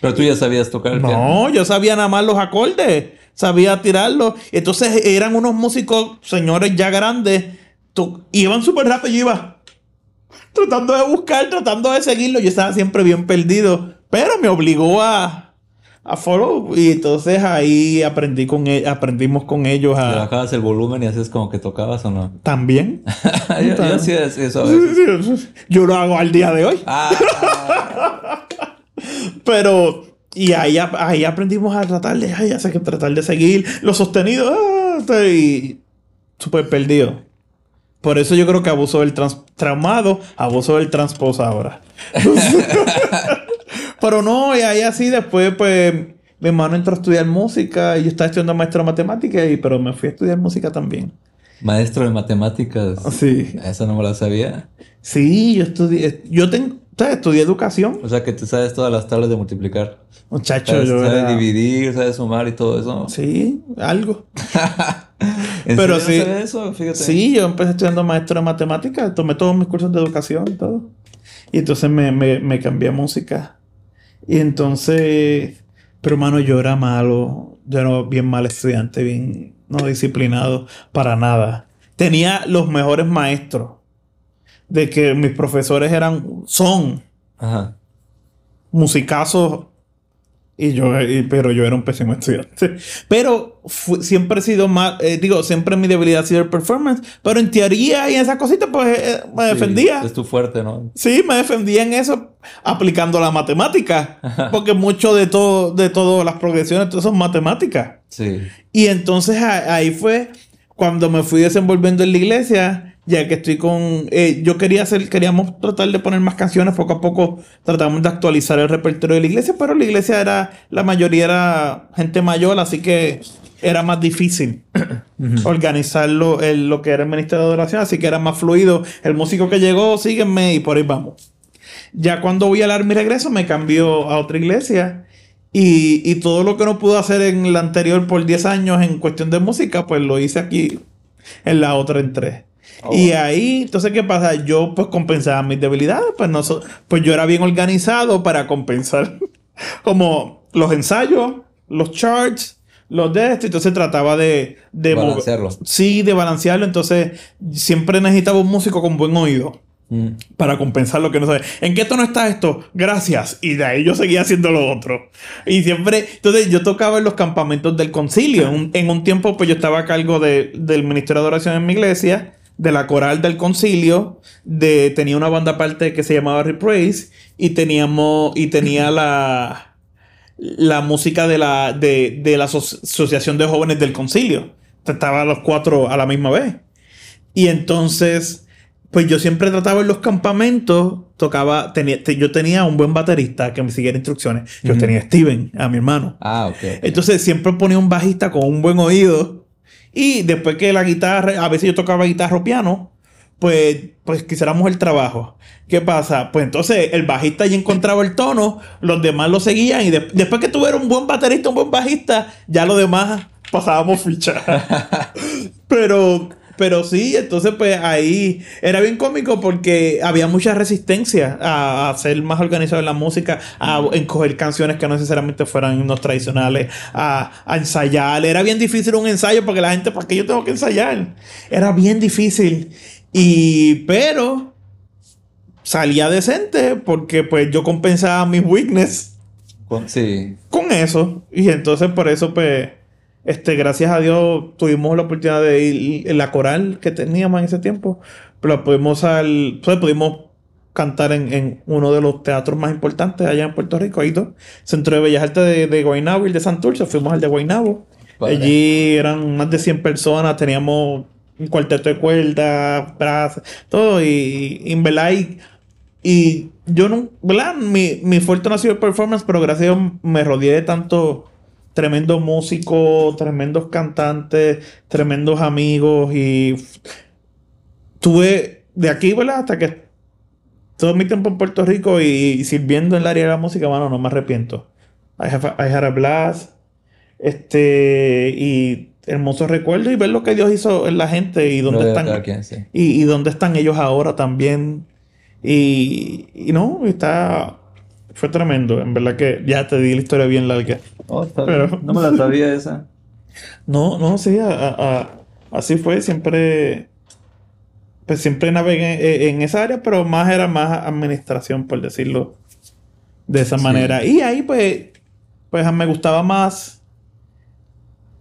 Pero tú ya sabías tocar el piano. No, yo sabía nada más los acordes, sabía tirarlos. Entonces eran unos músicos, señores ya grandes, iban súper rápido, yo iba tratando de buscar, tratando de seguirlo. Yo estaba siempre bien perdido, pero me obligó a, a follow. Y entonces ahí aprendí con e- aprendimos con ellos Le a bajabas el volumen y hacías como que tocabas o no. también. yo, yo hacía eso a veces. Yo lo hago al día de hoy. Ah, Pero, y ahí, ahí aprendimos a tratar de, ay, que tratar de seguir los sostenidos. ah, estoy súper perdido. Por eso yo creo que abuso del trans traumado, abuso del transposa ahora. Pero no, y ahí así después, pues, mi hermano entró a estudiar música y yo estaba estudiando maestro de matemáticas, y, pero me fui a estudiar música también. maestro de matemáticas. Sí. Esa no me la sabía. Sí, yo estudié, yo tengo, ¿sabes? estudié educación. O sea que te sabes todas las tablas de multiplicar. Muchacho, Sabes, yo sabes era... dividir, sabes sumar y todo eso. Sí, algo. ¿En Pero serio sí. eso? Fíjate. Sí, yo empecé estudiando maestro de matemáticas, tomé todos mis cursos de educación y todo. Y entonces me, me, me cambié a música. Y entonces, pero hermano, yo era malo, yo era bien mal estudiante, bien no disciplinado, para nada. Tenía los mejores maestros, de que mis profesores eran, son Ajá. musicazos. Y yo, y- pero yo era un pésimo estudiante. Pero siempre he sido más, eh, digo, siempre mi debilidad ha sido el performance. Pero en teoría y en esas cositas, pues eh, me Sí, defendía. es tu fuerte, ¿no? Sí, me defendía en eso aplicando la matemática. Porque mucho de todo, de todas las progresiones, todo son matemáticas. Sí. Y entonces a- ahí fue cuando me fui desenvolviendo en la iglesia, ya que estoy con... eh, yo quería hacer, queríamos tratar de poner más canciones, poco a poco tratamos de actualizar el repertorio de la iglesia, pero la iglesia era, la mayoría era gente mayor, así que era más difícil organizarlo, el- lo que era el ministerio de adoración, así que era más fluido. El músico que llegó, sígueme y por ahí vamos. Ya cuando voy a dar mi regreso, me cambió a otra iglesia. Y, y todo lo que no pude hacer en la anterior por 10 años en cuestión de música, pues lo hice aquí en la otra en 3. Oh. Y ahí, entonces, ¿qué pasa? Yo pues compensaba mis debilidades, pues, no so- pues yo era bien organizado para compensar como los ensayos, los charts, los de esto, entonces trataba de... de Balancearlo. Sí, de balancearlo, entonces siempre necesitaba un músico con buen oído Mm. para compensar lo que no sabe. ¿En qué tono está esto? Gracias. Y de ahí yo seguía haciendo lo otro. Y siempre, entonces yo tocaba en los campamentos del concilio. En un, en un tiempo, pues yo estaba a cargo de- del Ministerio de Adoración en mi iglesia, de la coral del concilio, de, tenía una banda aparte que se llamaba Repraise, y teníamos, y tenía la, la música de la, de, de la aso- Asociación de Jóvenes del Concilio. Estaban los cuatro a la misma vez. Y entonces, pues yo siempre trataba en los campamentos, tocaba, tenía, te- yo tenía un buen baterista que me siguiera instrucciones. Yo tenía a Steven, a mi hermano. Ah, ok. Entonces siempre ponía un bajista con un buen oído. Y después que la guitarra, a veces yo tocaba guitarra o piano, pues, pues quisiéramos el trabajo. ¿Qué pasa? Pues entonces el bajista ya encontraba el tono, los demás lo seguían y de- después que tuviera un buen baterista, un buen bajista, ya los demás pasábamos ficha. pero, pero sí, entonces pues ahí era bien cómico porque había mucha resistencia a, a ser más organizado en la música, a encoger canciones que no necesariamente fueran himnos tradicionales, a, a ensayar. Era bien difícil un ensayo porque la gente, ¿para qué yo tengo que ensayar? Era bien difícil. Y, pero salía decente porque pues yo compensaba mis weakness Con- sí. con eso. Y entonces por eso, pues, este, gracias a Dios tuvimos la oportunidad de ir en la coral que teníamos en ese tiempo. Pero pudimos al, pues, pudimos cantar en, en uno de los teatros más importantes allá en Puerto Rico, ahí todo. Centro de Bellas Artes de, de Guaynabo y el de Santurce. Fuimos al de Guaynabo. Allí eran más de 100 personas, teníamos un cuarteto de cuerdas, brazos, todo. Y, y en verdad, y, y yo no, ¿verdad? Mi, mi fuerte no ha sido el performance, pero gracias a Dios me rodeé de tantos tremendos músicos, tremendos cantantes, tremendos amigos y tuve de aquí, ¿verdad? Hasta que todo mi tiempo en Puerto Rico y, sirviendo en el área de la música, bueno, no me arrepiento. I, have a- I had a blast. Este, y hermosos recuerdos y ver lo que Dios hizo en la gente y dónde están. quien, sí. Y, y dónde están ellos ahora también. Y, y no, está. Fue tremendo. En verdad que ya te di la historia bien larga. Oh, está Pero- bien. No me la sabía esa. No, no, sí, a- a- a- así fue. Siempre. Pues siempre navegué en, en esa área, pero más era más administración, por decirlo de esa Sí. manera. Y ahí, pues, pues me gustaba más.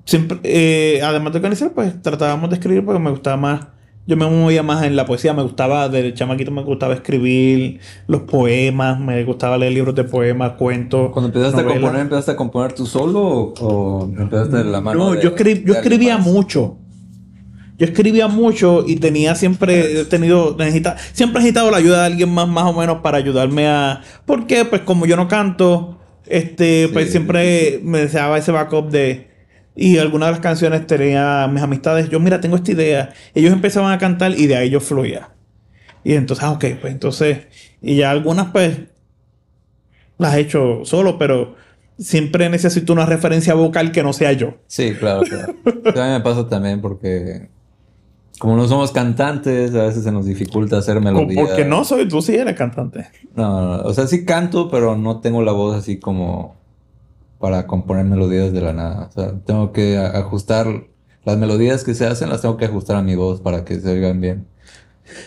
Siempre, eh, además de organizar, pues tratábamos de escribir porque me gustaba más. Yo me movía más en la poesía, me gustaba, del chamaquito me gustaba escribir los poemas, me gustaba leer libros de poemas, cuentos. Cuando empezaste novelas. a componer, ¿empezaste a componer tú solo o, o empezaste de la mano? No, de- yo, de escribía más? mucho. Yo escribía mucho y tenía siempre he tenido necesita, siempre he necesitado la ayuda de alguien más más o menos para ayudarme a ¿Por qué? Pues como yo no canto, este pues Sí. siempre me deseaba ese backup de y algunas de las canciones tenía mis amistades, yo mira, tengo esta idea. Ellos empezaban a cantar y de ahí yo fluía. Y entonces, ah, ok, pues entonces y ya algunas pues las he hecho solo, pero siempre necesito una referencia vocal que no sea yo. Sí, claro, claro. A mí me pasa también porque como no somos cantantes, a veces se nos dificulta hacer melodías. Porque no soy, tú sí eres cantante. No, no, no. o sea, sí canto, pero no tengo la voz así como para componer melodías de la nada. O sea, tengo que ajustar las melodías que se hacen, las tengo que ajustar a mi voz para que se oigan bien.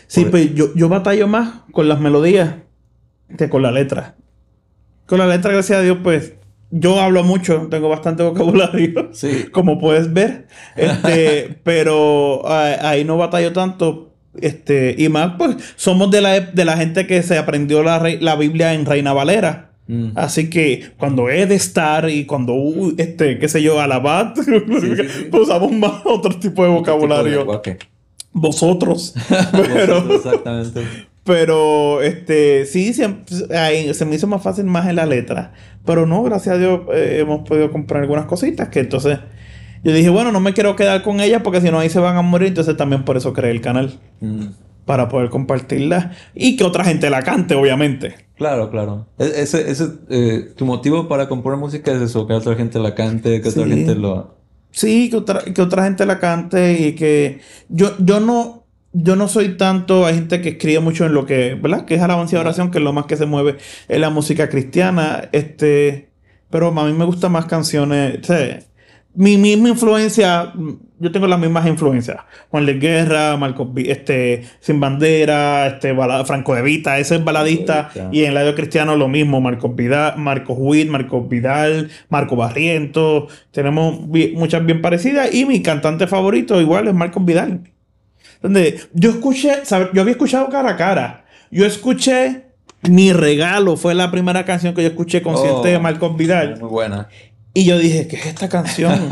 Sí, Por- pues yo, yo batallo más con las melodías que con la letra. Con la letra, gracias a Dios, pues yo hablo mucho, tengo bastante vocabulario, Sí. como puedes ver. Este, pero ah, ahí no batallo tanto. Este, y más, pues, somos de la, de la gente que se aprendió la, la Biblia en Reina Valera. Mm. Así que cuando he de estar y cuando, uh, este, qué sé yo, alabad, sí, sí. pues usamos más otro tipo de Tipo de vocabulario. Vosotros. Pero, Exactamente. pero, este, sí, ahí se me hizo más fácil más en la letra. Pero no, gracias a Dios eh, hemos podido comprar algunas cositas que entonces yo dije, bueno, no me quiero quedar con ellas porque si no ahí se van a morir. Entonces también por eso creé el canal. Mm. Para poder compartirla y que otra gente la cante, obviamente. Claro, claro. E- Ese, ese, eh, tu motivo para componer música es eso, que otra gente la cante, que otra gente lo... Sí, que otra, que otra gente la cante y que yo, yo no, yo no soy tanto, hay gente que escribe mucho en lo que, ¿verdad? Que es alabanza y oración, que es lo más que se mueve en la música cristiana, este, pero a mí me gustan más canciones, mi misma influencia, yo tengo las mismas influencias. Juan Luis Guerra, Marcos, este, Sin Bandera, este, bala- Franco de Vita, ese es baladista. Y en el lado cristiano lo mismo, Marcos Vidal, Marcos Witt, Marcos Vidal, Marco Barriento. Tenemos muchas bien parecidas. Y mi cantante favorito igual es Marcos Vidal. Donde yo escuché, ¿sabes? yo había escuchado cara a cara. Yo escuché Mi Regalo, fue la primera canción que yo escuché consciente Oh. de Malcolm Vidal. Muy buena. Y yo dije, ¿qué es esta canción?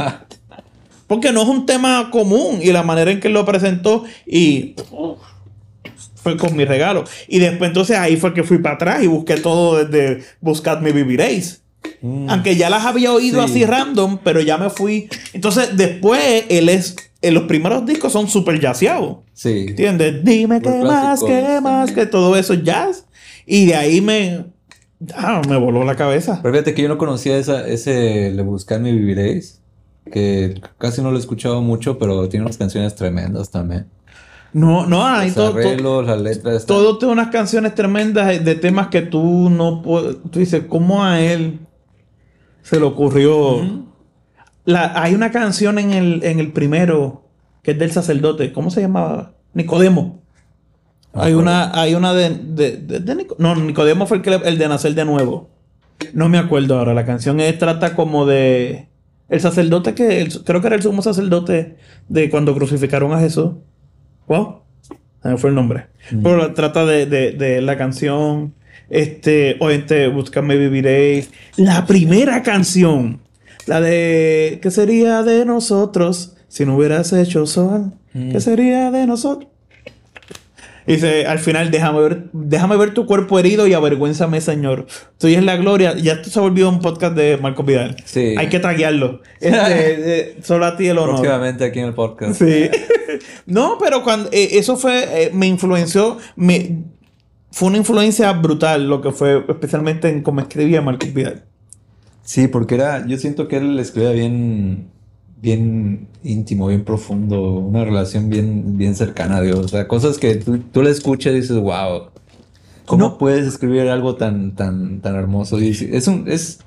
Porque no es un tema común y la manera en que lo presentó y fue con mi regalo. Y después entonces ahí fue que fui para atrás y busqué todo desde Buscadme Viviréis. Mm. Aunque ya las había oído Sí. así random, pero ya me fui. Entonces después él es, en los primeros discos son súper jazzeados. Sí. ¿Entiendes? Dime qué más, qué más, que todo eso es jazz. Y de ahí me, ah, me voló la cabeza. Pero fíjate que yo no conocía esa, ese Le Buscarme Viviréis. Que casi no lo he escuchado mucho, pero tiene unas canciones tremendas también. No, no hay todo. todo- arreglos, las letras. están- Todo tiene unas canciones tremendas de temas que tú no puedes. Tú dices, ¿cómo a él se le ocurrió? La- hay una canción en el, en el primero que es del sacerdote. ¿Cómo se llamaba? Nicodemo. No hay, una, hay una de, de- de- de Nico- No, Nicodemo fue el, que le- el de nacer de nuevo. No me acuerdo ahora. La canción es, trata como de. El sacerdote que. el- creo que era el sumo sacerdote de cuando crucificaron a Jesús. Se me fue el nombre. Mm. Pero trata de, de- de la canción. Este, obviamente, Búscame Viviréis. La primera canción. La de. ¿Qué sería de nosotros si no hubieras hecho sol? Mm. ¿Qué sería de nosotros? Dice, al final, déjame ver, déjame ver tu cuerpo herido y avergüénzame, Señor. Tú es la gloria. Ya esto se volvió un podcast de Marco Vidal. Sí. Hay que taguearlo. Este, eh, solo a ti el honor. Próximamente aquí en el podcast. Sí. no, pero cuando eh, eso fue, eh, me influenció, me, fue una influencia brutal lo que fue, especialmente en cómo escribía Marcos Vidal. Sí, porque era, yo siento que él escribía bien, bien íntimo, bien profundo, una relación bien, bien cercana a Dios. O sea, cosas que tú, tú le escuchas y dices, wow, ¿cómo No. puedes escribir algo tan, tan, tan hermoso? Y es un, es,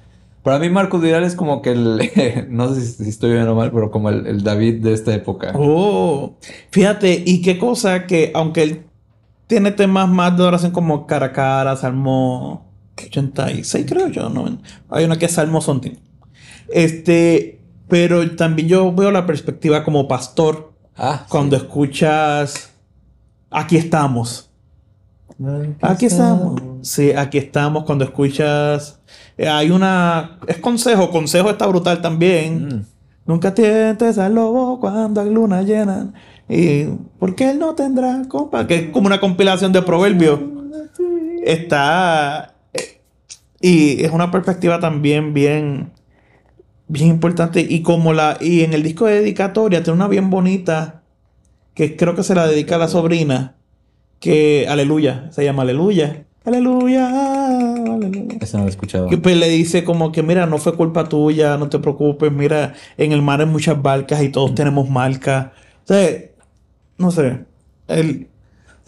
para mí Marcos Vidal es como que el, no sé si, si estoy bien o mal, pero como el, el David de esta época. Oh, fíjate, y qué cosa que, aunque él tiene temas más de oración como cara a cara, Salmo 86, creo yo, no, hay una que es Salmo something. Este, pero también yo veo la perspectiva como pastor Ah, cuando escuchas Aquí estamos. Aquí estamos. Sí, aquí estamos cuando escuchas. eh, hay una. Es consejo. Consejo está brutal también. Mm. Nunca tientes al lobo cuando hay luna llena. Y. Porque él no tendrá compa. Que es como una compilación de proverbios. Está. eh, Y es una perspectiva también bien. Bien importante. Y como la. Y en el disco de dedicatoria tiene una bien bonita. Que creo que se la dedica a la sobrina que aleluya, se llama aleluya. Aleluya, aleluya. Ese no lo he escuchado. Que pues le dice como que mira, no fue culpa tuya, no te preocupes, mira, en el mar hay muchas barcas y todos tenemos marcas. O sea, no sé. El,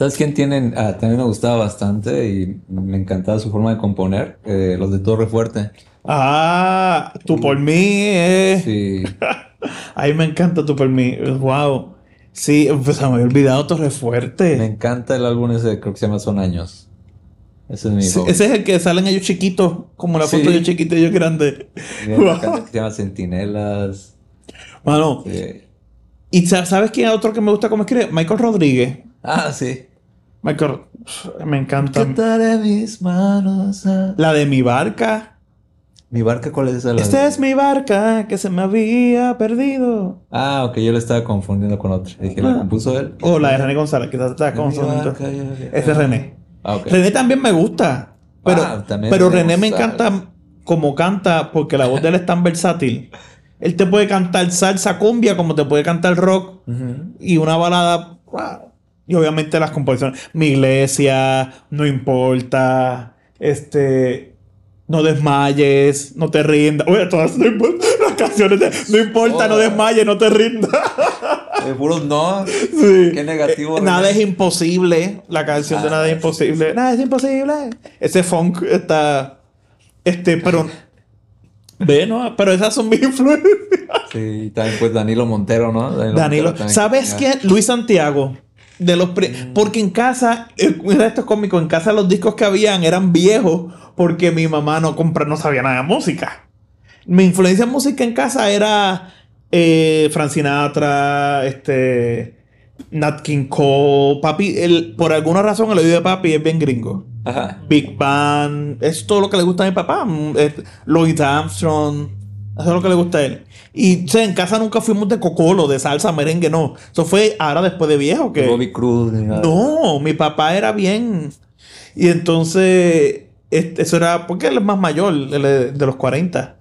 ¿Sabes quién tienen? Ah, también me gustaba bastante y me encantaba su forma de componer. eh, los de Torre Fuerte. ah, tú por mí, eh. Sí. Ay, me encanta tú por mí. Wow. Sí, pues se me había olvidado Torre Fuerte. Me encanta el álbum ese, creo que se llama Son Años. Ese es mi Sí, ese es el que salen ellos chiquitos, como la foto Sí. de ellos chiquitos y ellos grandes. Canción que se llama Centinelas. Mano, Sí. ¿y sa- sabes quién es otro que me gusta cómo escribe? Michael Rodríguez. Ah, sí. Michael, me encanta. Mis manos a... La de mi barca. ¿Mi barca cuál es esa? La Esta de- es mi barca que se me había perdido. Ah, ok, yo la estaba confundiendo con otra. Dije, ¿la Ah. compuso él? O la de René González, que está Mi confundiendo. Ese es René. Ah, ok. René también me gusta. Pero, Ah, pero René me encanta como canta, porque la voz de él es tan versátil. Él te puede cantar salsa cumbia como te puede cantar rock y una balada. wow. Y obviamente las composiciones. Mi iglesia, no importa. Este. No desmayes, no te rindas. Oye, todas no importa, las canciones de No importa, no Oh. desmayes, no te rindas. Eh, puros no. Sí. Qué negativo, Eh, nada es imposible. La canción de Ah, Nada es imposible. Nada es imposible. Ese funk está. Este, pero. Ve, no, pero esas son mis influencias. Sí, también pues Danilo Montero, ¿no? Danilo, Montero. ¿sabes quién? Luis Santiago. De los pri- Porque en casa, eh, mira esto es cómico, en casa los discos que habían eran viejos porque mi mamá no compra, no sabía nada de música. Mi influencia en música en casa era eh, Frank Sinatra, este, Nat King Cole, papi, el, por alguna razón el oído de papi es bien gringo. Ajá. Big Band, es todo lo que le gusta a mi papá. mm, es Louis Armstrong, eso es lo que le gusta a él. Y o sea, en casa nunca fuimos de cocolo, de salsa, merengue, no. Eso fue ahora después de viejo que... Bobby Cruz. No, mi papá era bien. Y entonces, este, eso era porque él es más mayor, él es de los 40.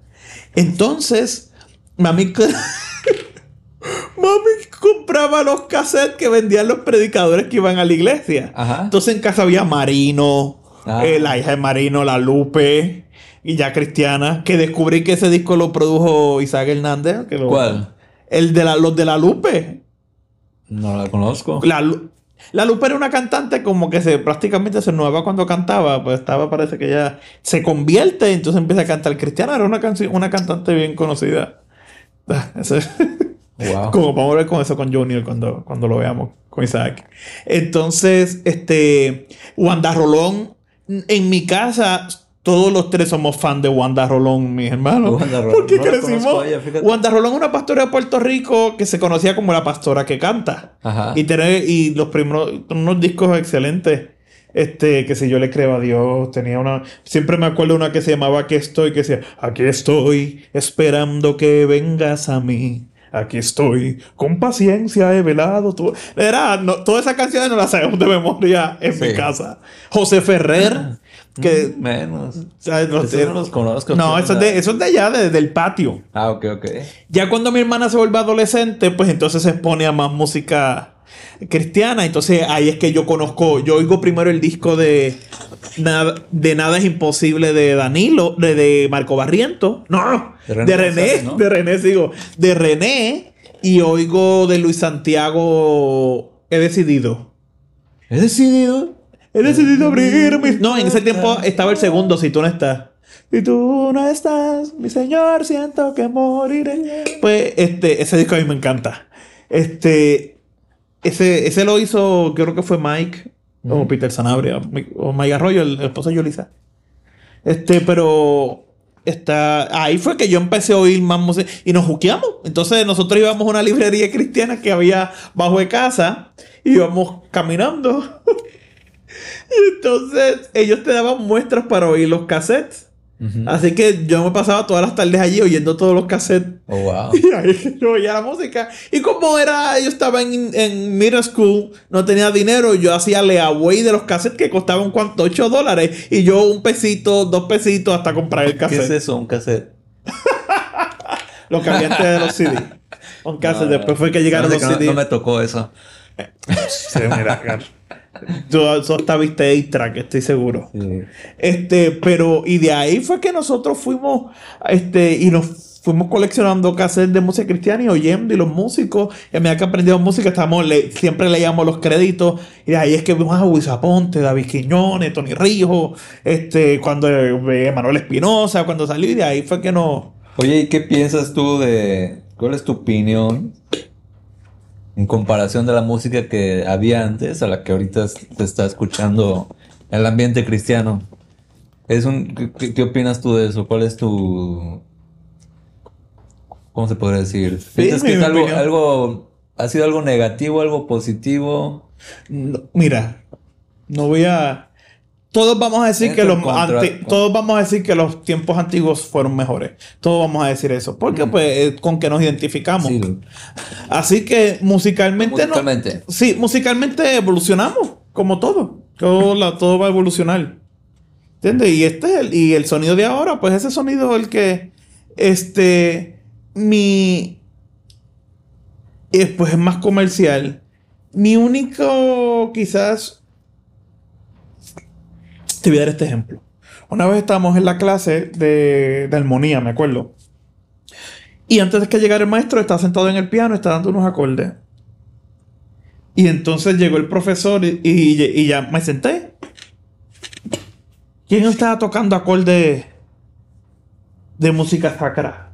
Entonces, mami, mami compraba los cassettes que vendían los predicadores que iban a la iglesia. Ajá. Entonces en casa había Marino, Ah. eh, la hija de Marino, la Lupe y ya Cristiana, que descubrí que ese disco lo produjo Isaac Hernández. que lo- ¿Cuál? El de la, los de la Lupe. No la conozco. La, Lu- la Lupe era una cantante como que se prácticamente se nueva cuando cantaba, pues estaba, parece que ella se convierte, entonces empieza a cantar cristiana, era una, una cantante bien conocida. Wow. como vamos a ver con eso con Junior cuando, cuando lo veamos con Isaac. Entonces, este, Wanda Rolón, en mi casa, todos los tres somos fan de Wanda Rolón, mis hermanos. Wanda Rolón, Porque no crecimos. ella. Wanda Rolón es una pastora de Puerto Rico que se conocía como la pastora que canta. Ajá. Y tiene y los primeros, unos discos excelentes. Este, que si yo le creo a Dios, tenía una. Siempre me acuerdo una que se llamaba Aquí estoy, que decía, aquí estoy, esperando que vengas a mí. Aquí estoy, con paciencia he velado. tu-". Era, no, todas esas canciones no las sabemos de memoria en mi Sí. casa. José Ferrer, que. Menos. ¿sabes? Esos no los conozco. no, ¿qué eso es, de, eso es de allá, de- del patio. Ah, ok, ok. Ya cuando mi hermana se vuelve adolescente, pues entonces se pone a más música cristiana. Entonces ahí es que yo conozco, yo oigo primero el disco de Nada, de Nada es Imposible de Danilo, de, de Marco Barriento. No, De de René René, González, ¿no? de René, sigo. De René y oigo de Luis Santiago, He decidido. He decidido. He decidido abrir mis... No, en ese tiempo estaba el segundo, si tú no estás. Si tú no estás, mi señor, siento que moriré. Pues, este, ese disco a mí me encanta. Este, ese, ese lo hizo, creo que fue Mike, o Peter Sanabria, o Mike Arroyo, el, el esposo de Yulisa. Este, pero está, ahí fue que yo empecé a oír más música y nos juqueamos. Entonces nosotros íbamos a una librería cristiana que había bajo de casa, íbamos caminando. Y entonces ellos te daban muestras para oír los cassettes. Ujú. Así que yo me pasaba todas las tardes allí oyendo todos los cassettes. Oh, wow. Y ahí yo oía la música. Y como era, yo estaba en, en middle school, no tenía dinero, yo hacía layaway de los cassettes que costaban cuánto, 8 dólares. Y yo un pesito, dos pesitos hasta comprar el ¿Qué cassette. es eso? Un cassette. Lo que había antes de los CD. Un cassette, No, después fue que llegaron no, los CD. no me tocó eso. Sí, mira, Tú, eso hasta viste A-Track, estoy seguro. Sí. Este, pero, y de ahí fue que nosotros fuimos, este, y nos fuimos coleccionando cassettes de música cristiana y oyendo, y los músicos, y a medida que aprendíamos música, estábamos, le- siempre leíamos los créditos, y de ahí es que vimos a Luis Aponte, David Quiñones, Tony Rijo, este, cuando eh, Manuel Espinosa, cuando salió, y de ahí fue que no. Oye, ¿y qué piensas tú de... ¿Cuál es tu opinión en comparación de la música que había antes a la que ahorita se está escuchando el ambiente cristiano? Es un, ¿qué, qué opinas tú de eso? ¿Cuál es tu... ¿Cómo se podría decir? ¿Piensas que es algo. ¿Ha sido algo negativo, algo positivo? No, mira, no voy a. Todos vamos a decir Entra que los ante- todos vamos a decir que los tiempos antiguos fueron mejores. Todos vamos a decir eso. Porque pues eh, con que nos identificamos. Sí, Así que musicalmente, musicalmente. no. Sí, musicalmente evolucionamos, como todo. Todo, la- todo va a evolucionar. ¿Entiendes? Y este es el, y el sonido de ahora, pues ese sonido es el que. Este. Mi. Es, pues es más comercial. Mi único, quizás. Te voy a dar este ejemplo. Una vez estábamos en la clase de, armonía, me acuerdo. Y antes de que llegara el maestro, estaba sentado en el piano, estaba dando unos acordes. Y entonces llegó el profesor y, ya me senté. ¿Quién estaba tocando acordes de música sacra?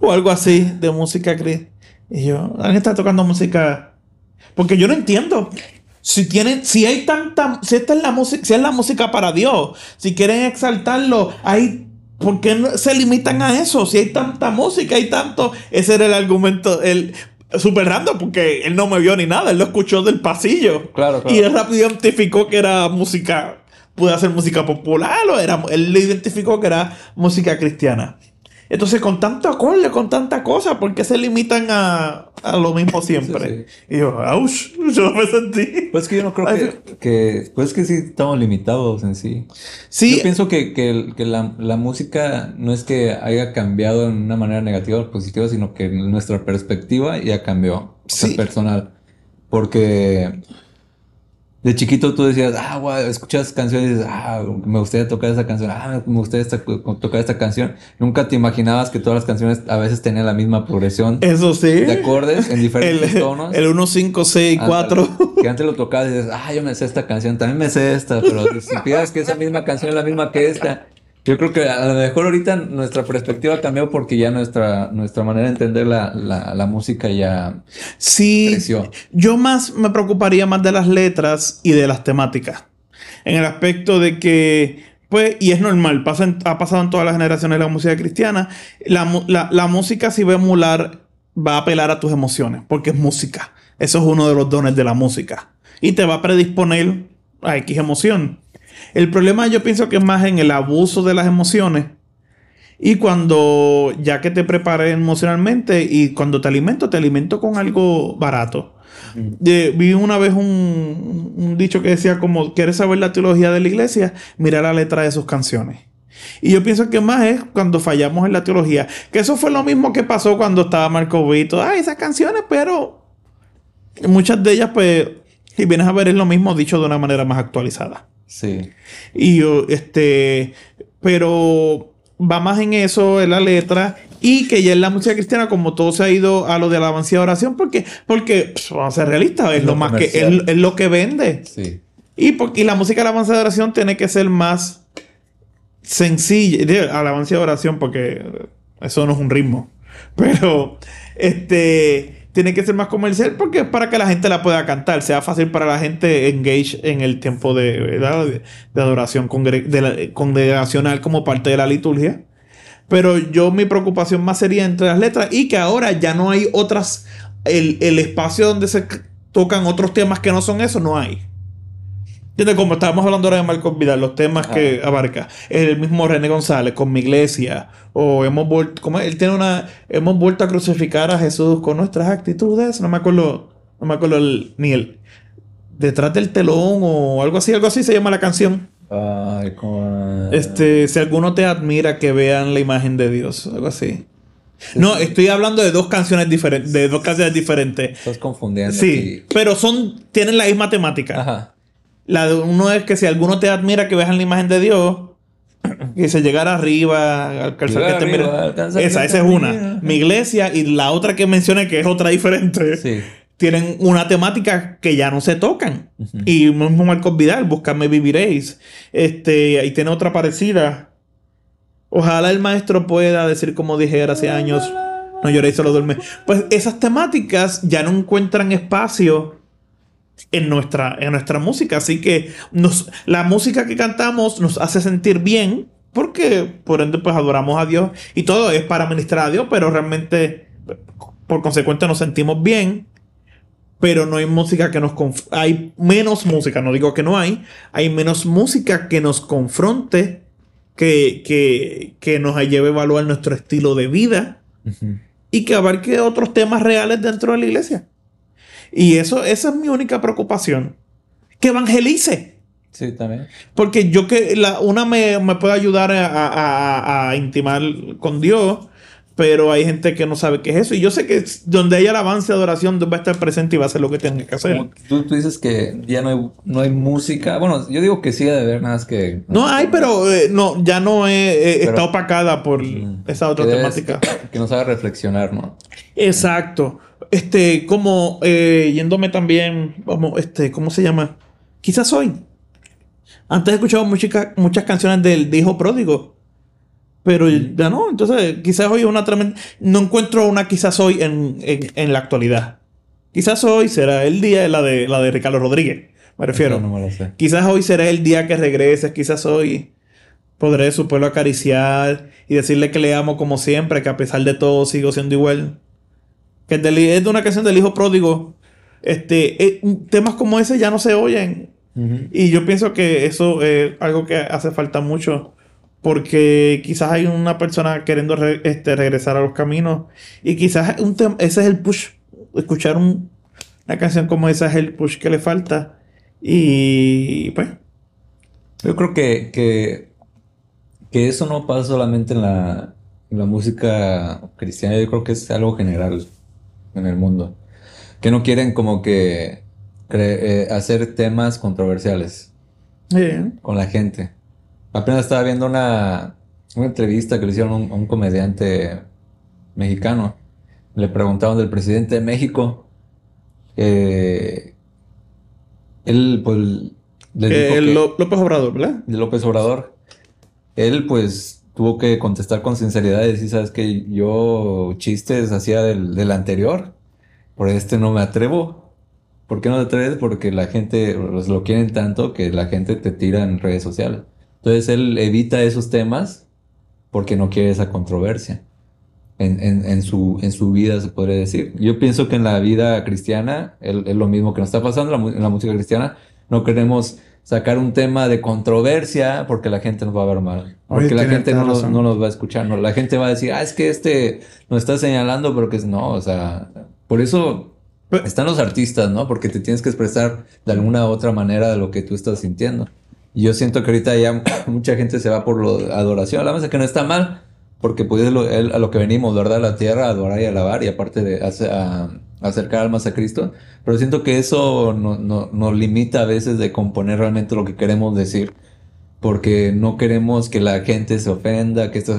O algo así, de música cri- Y yo, ¿alguien está tocando música? Porque yo no entiendo. Si tienen, si hay tanta, si esta es la música, si es la música para Dios, si quieren exaltarlo, hay ¿Por qué no se limitan a eso? Si hay tanta música, hay tanto. Ese era el argumento. El, súper random porque él no me vio ni nada, él lo escuchó del pasillo. Claro, claro. Y él rápido identificó que era música, puede hacer música popular o era, él le identificó que era música cristiana. Entonces, con tanto acorde, con tanta cosa, ¿por qué se limitan a, a lo mismo siempre? Y yo, ¡aush! Yo me sentí. Pues que yo no creo que, que, Pues que sí estamos limitados en sí. Sí. Yo pienso que, que, que la, la, música no es que haya cambiado en una manera negativa o positiva, sino que nuestra perspectiva ya cambió. Sí. personal. Porque de chiquito tú decías, ah, wow, escuchas canciones y dices, ah, me gustaría tocar esa canción, ah, me gustaría esta, tocar esta canción. Nunca te imaginabas que todas las canciones a veces tenían la misma progresión. Eso sí. De acordes en diferentes el, tonos. El 1, 5, 6, 4. Que antes lo tocabas y dices, ah, yo me sé esta canción, también me sé esta, pero si piensas que esa misma canción es la misma que esta. Yo creo que a lo mejor ahorita nuestra perspectiva cambió porque ya nuestra, nuestra manera de entender la, la, la música ya sí, creció. Yo más me preocuparía más de las letras y de las temáticas. En el aspecto de que, pues, y es normal, pasa ha pasado en todas las generaciones de la música cristiana, la, la, la música si va a emular, va a apelar a tus emociones, porque es música. Eso es uno de los dones de la música. Y te va a predisponer a X emoción. El problema yo pienso que es más en el abuso de las emociones. Y cuando ya que te preparé emocionalmente y cuando te alimento, te alimento con algo barato. vi una vez un, dicho que decía como, ¿quieres saber la teología de la iglesia? Mira la letra de sus canciones. Y yo pienso que más es cuando fallamos en la teología. Que eso fue lo mismo que pasó cuando estaba Marco Vito. Ah, esas canciones, pero muchas de ellas, pues, si vienes a ver, es lo mismo dicho de una manera más actualizada. Sí. Y yo, este, pero va más en eso, en la letra. Y que ya en la música cristiana, como todo se ha ido a lo de la de oración, porque, porque vamos a ser realistas, es, lo, más que es, lo que vende. Sí. Y, porque, la música de alabanza de oración tiene que ser más sencilla. Alabanza de oración, porque eso no es un ritmo. Pero, este tiene que ser más comercial porque es para que la gente la pueda cantar, sea fácil para la gente engage en el tiempo de, de, adoración congregacional como parte de la liturgia. Pero yo mi preocupación más sería entre las letras y que ahora ya no hay otras, el, el espacio donde se tocan otros temas que no son eso, no hay. Como estábamos hablando ahora de Marcos Vidal, los temas que abarca. El mismo René González con mi iglesia. O hemos vuelto. Como él tiene una. Hemos vuelto a crucificar a Jesús con nuestras actitudes. No me acuerdo. No me acuerdo ni el. Detrás del telón o algo así. Algo así se llama la canción. Ay, como... Este, si alguno te admira, que vean la imagen de Dios. Algo así. No, estoy hablando de dos canciones diferentes. De dos canciones diferentes. Estás confundiendo. Sí, pero son. Tienen la misma temática. Ajá. La de uno es que si alguno te admira que veas la imagen de Dios, que se llegara arriba, alcanzar que te mira. Esa, esa es una. Mi iglesia y la otra que mencioné, que es otra diferente, tienen una temática que ya no se tocan. Y mismo Marcos Vidal, Buscadme Viviréis. Este, ahí tiene otra parecida. Ojalá el maestro pueda decir como dije hace años, no lloréis, solo duerme. Pues esas temáticas ya no encuentran espacio en nuestra, en nuestra música. Así que nos, la música que cantamos nos hace sentir bien porque por ende pues adoramos a Dios y todo es para ministrar a Dios, pero realmente por consecuente nos sentimos bien. Pero no hay música que nos... Hay menos música, no digo que no hay. Hay menos música que nos confronte, que, que, que nos lleve a evaluar nuestro estilo de vida y que abarque otros temas reales dentro de la iglesia. Y eso, esa es mi única preocupación. Que evangelice. Sí, también. Porque yo que la, una me, puede ayudar a, intimar con Dios, pero hay gente que no sabe qué es eso. Y yo sé que donde hay alabanza y adoración, Dios va a estar presente y va a hacer lo que tenga que hacer. Tú, tú, dices que ya no hay, no hay música. Bueno, yo digo que sí, de ver nada más que. No, hay, pero eh, no, ya no está opacada por esa otra temática. Que, que nos haga reflexionar, ¿no? Exacto este, como eh, yéndome también, vamos, este, ¿cómo se llama? Quizás hoy. Antes he escuchado muchas, muchas canciones del Hijo Pródigo. Pero ya no, entonces quizás hoy una tremenda... No encuentro una quizás hoy en, en, la actualidad. Quizás hoy será el día de la de, la de Ricardo Rodríguez. Me refiero. Quizás hoy será el día que regreses. Quizás hoy podré su pueblo acariciar y decirle que le amo como siempre, que a pesar de todo sigo siendo igual. Que es de, es de una canción del hijo pródigo. Este, eh, temas como ese ya no se oyen. Y yo pienso que eso es algo que hace falta mucho. Porque quizás hay una persona queriendo este, regresar a los caminos. Y quizás un ese es el push. Escuchar un, una canción como esa es el push que le falta. Y pues. Yo creo que, que, que eso no pasa solamente en la, en la música cristiana. Yo creo que es algo general en el mundo. Que no quieren como que eh, hacer temas controversiales con la gente. Apenas estaba viendo una, una entrevista que le hicieron a un, comediante mexicano. Le preguntaban del presidente de México. Eh, él, pues. Le López Obrador, ¿verdad? López Obrador. Él, pues, tuvo que contestar con sinceridad y decir, ¿sabes que Yo chistes hacía del, del anterior. Por este no me atrevo. ¿Por qué no te atreves? Porque la gente pues, lo quieren tanto que la gente te tira en redes sociales. Entonces él evita esos temas porque no quiere esa controversia. En, su, en su vida, se podría decir. Yo pienso que en la vida cristiana es, lo mismo que nos está pasando en la, música cristiana. No queremos sacar un tema de controversia porque la gente nos va a ver mal. Porque la gente no nos, no nos, va a escuchar. No, la gente va a decir, ah, es que este nos está señalando, pero que es no. O sea, por eso están los artistas, ¿no? Porque te tienes que expresar de alguna u otra manera de lo que tú estás sintiendo. Y yo siento que ahorita ya mucha gente se va por la adoración. La verdad que no está mal, porque pues es a lo que venimos, ¿verdad? A la tierra, adorar y alabar, y aparte de acercar almas a Cristo. Pero siento que eso no, nos limita a veces de componer realmente lo que queremos decir. Porque no queremos que la gente se ofenda, que esto,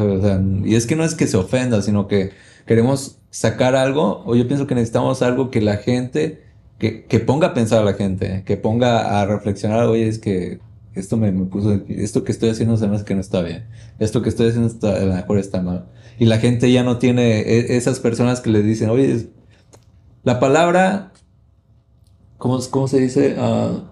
y es que no es que se ofenda, sino que queremos sacar algo, o yo pienso que necesitamos algo que la gente, que, que ponga a pensar a la gente, que ponga a reflexionar, oye, es que esto me, me puso, esto que estoy haciendo se me hace que no está bien, esto que estoy haciendo está, a lo mejor está mal. Y la gente ya no tiene e, esas personas que le dicen, oye, la palabra, ¿cómo, cómo se dice? Uh,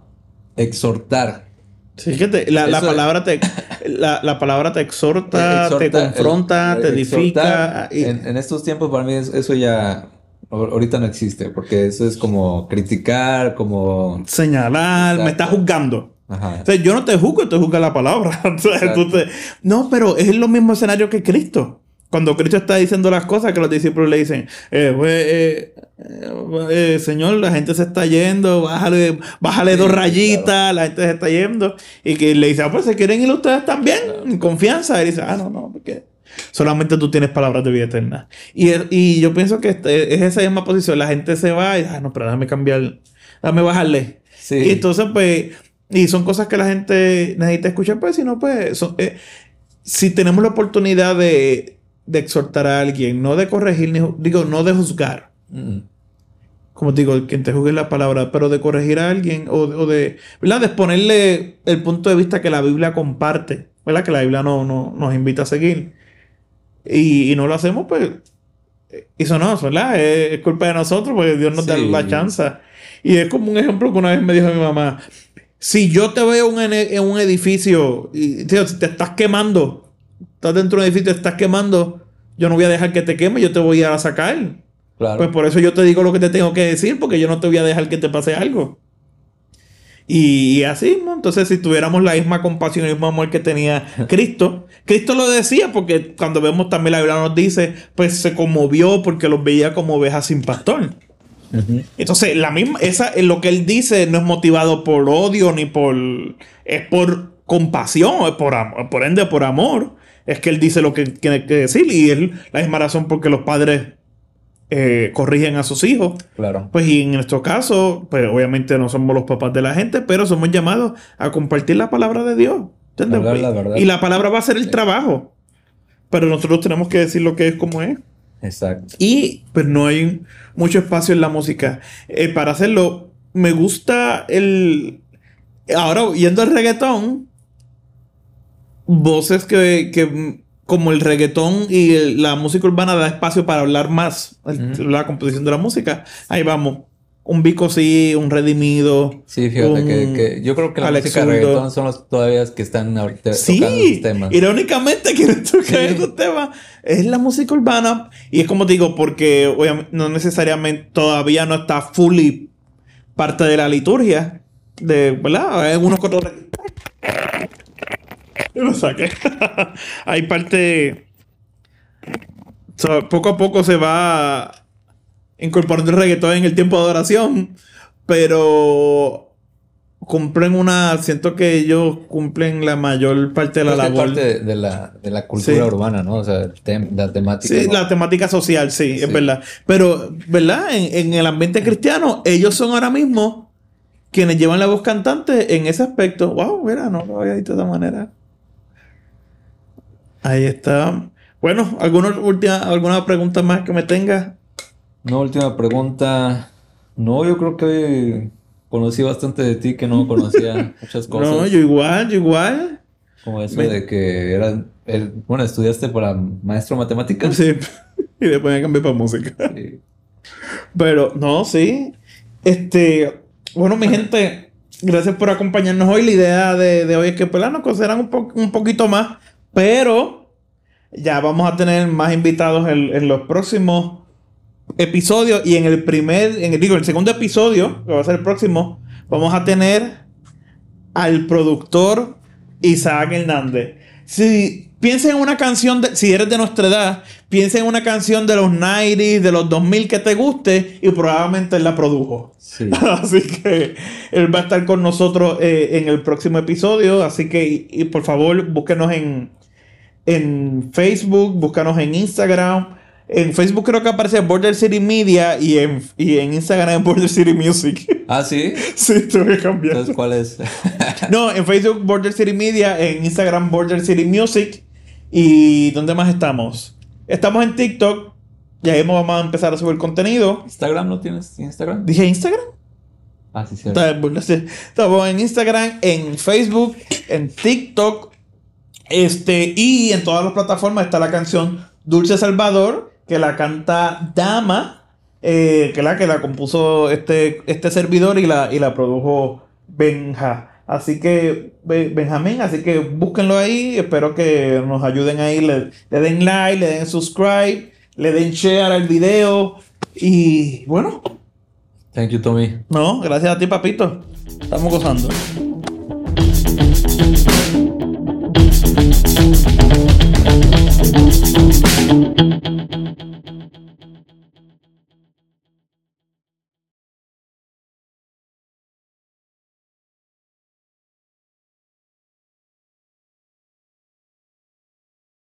exhortar. Sí, fíjate, la, la, palabra te, la, la, palabra te exhorta, te confronta, te edifica. En, estos tiempos para mí eso ya ahorita no existe, porque eso es como criticar, como... Señalar, me está juzgando. Ajá. O sea, yo no te juzgo, te juzga la palabra. No, pero es el mismo escenario que Cristo. Cuando Cristo está diciendo las cosas que los discípulos le dicen, eh, eh, eh, Señor, la gente se está yendo, bájale, bájale dos rayitas, la gente se está yendo. Y que le dice, ah, pues se quieren ir ustedes también, en confianza. Y dice, ah, no, no, porque solamente tú tienes palabras de vida eterna. Y, y yo pienso que este, es esa misma posición. La gente se va y, ah, no, pero déjame cambiar, déjame bajarle. Y entonces, pues, y son cosas que la gente necesita escuchar, pues, si no, pues, si tenemos la oportunidad de de exhortar a alguien, no de corregir, ni, digo, no de juzgar. Como digo, quien te juzgue la palabra, pero de corregir a alguien o, de, ¿verdad? De exponerle el punto de vista que la Biblia comparte, ¿verdad? Que la Biblia no, no nos invita a seguir. Y, no lo hacemos, pues, eso no, ¿verdad? Es, culpa de nosotros, porque Dios nos da la chance. Y es como un ejemplo que una vez me dijo mi mamá, si yo te veo en un edificio y te estás quemando, estás dentro de un edificio, te estás quemando, yo no voy a dejar que te queme, yo te voy a, sacar. Pues por eso yo te digo lo que te tengo que decir, porque yo no te voy a dejar que te pase algo. Y, así, ¿no? Entonces, si tuviéramos la misma compasión y el mismo amor que tenía Cristo, Cristo lo decía, porque cuando vemos también la Biblia nos dice, pues se conmovió porque los veía como ovejas sin pastor. Entonces, la misma, esa, lo que él dice no es motivado por odio ni por. es por compasión, es por amor, por ende, por amor es que él dice lo que tiene que decir y es la misma razón porque los padres eh, corrigen a sus hijos. Claro. Pues y en nuestro caso, pues obviamente no somos los papás de la gente, pero somos llamados a compartir la palabra de Dios. Y la palabra va a ser el trabajo. Pero nosotros tenemos que decir lo que es como es. Exacto. Y pues no hay mucho espacio en la música. Eh, para hacerlo, me gusta el... Ahora, yendo al reggaetón, voces que, como el reggaetón y la música urbana da espacio para hablar más, la composición de la música. Ahí vamos. Un Vico sí, un Redimido. Sí, fíjate que, que yo creo que la Alex música de reggaetón son los todavía que están ahorita tocando Sí, esos temas. irónicamente quienes tocan Sí. esos temas es la música urbana. Y es como te digo, porque no necesariamente todavía no está fully parte de la liturgia. De, ¿verdad? Hay otros. Yo lo saqué. Hay parte. so, poco a poco se va incorporando el reggaetón en el tiempo de adoración. Pero cumplen una. Siento que ellos cumplen la mayor parte de la labor. parte de, de la, de la cultura Sí. urbana, ¿no? O sea, el tem- la temática. Sí, ¿no? la temática social, sí, es verdad. Pero, ¿verdad? En, en el ambiente cristiano, ellos son ahora mismo quienes llevan la voz cantante en ese aspecto. Wow, mira, no lo había dicho de esta manera. Ahí está. Bueno, ¿alguna última, alguna pregunta más que me tengas? Una última pregunta. No, yo creo que conocí bastante de ti que no conocía muchas cosas. No, yo igual, yo igual. Como eso Me- de que eras, el- bueno, estudiaste para maestro de matemáticas. Sí. Y después me cambié para música. Sí. Pero, no, sí. Este, bueno, mi gente, gracias por acompañarnos hoy. La idea de, de hoy es que pues, nos consideran un, po- un poquito más, pero ya vamos a tener más invitados en, en los próximos episodios. Y en el primer, en el, digo, en el segundo episodio, que va a ser el próximo, vamos a tener al productor Isaac Hernández. Si piensa en una canción, de, si eres de nuestra edad, piensa en una canción de los 90s, de los 2000 que te guste y probablemente él la produjo. Sí. Así que él va a estar con nosotros eh, en el próximo episodio. Así que, y, y por favor, búsquenos en, en Facebook, búscanos en Instagram. En Facebook creo que aparece Border City Media y en, y en Instagram es Border City Music. Ah, sí. sí, tuve que cambiar. Entonces, ¿cuál es? No, en Facebook Border City Media, en Instagram Border City Music. ¿Y dónde más estamos? Estamos en TikTok. Ya ahí vamos a empezar a subir contenido. ¿Instagram no tienes Instagram? Dije Instagram. Ah, sí, sí. Estamos en Instagram, en Facebook, en TikTok. Este, y en todas las plataformas está la canción Dulce Salvador, que la canta Dama, eh, que, la, que la compuso este, este servidor y la, y la produjo Benja. Así que, Be- Benjamín, así que búsquenlo ahí. Espero que nos ayuden ahí. Le, le den like, le den subscribe, le den share al video. Y bueno, Thank you, Tommy. no, gracias a ti, papito. Estamos gozando. Thank you.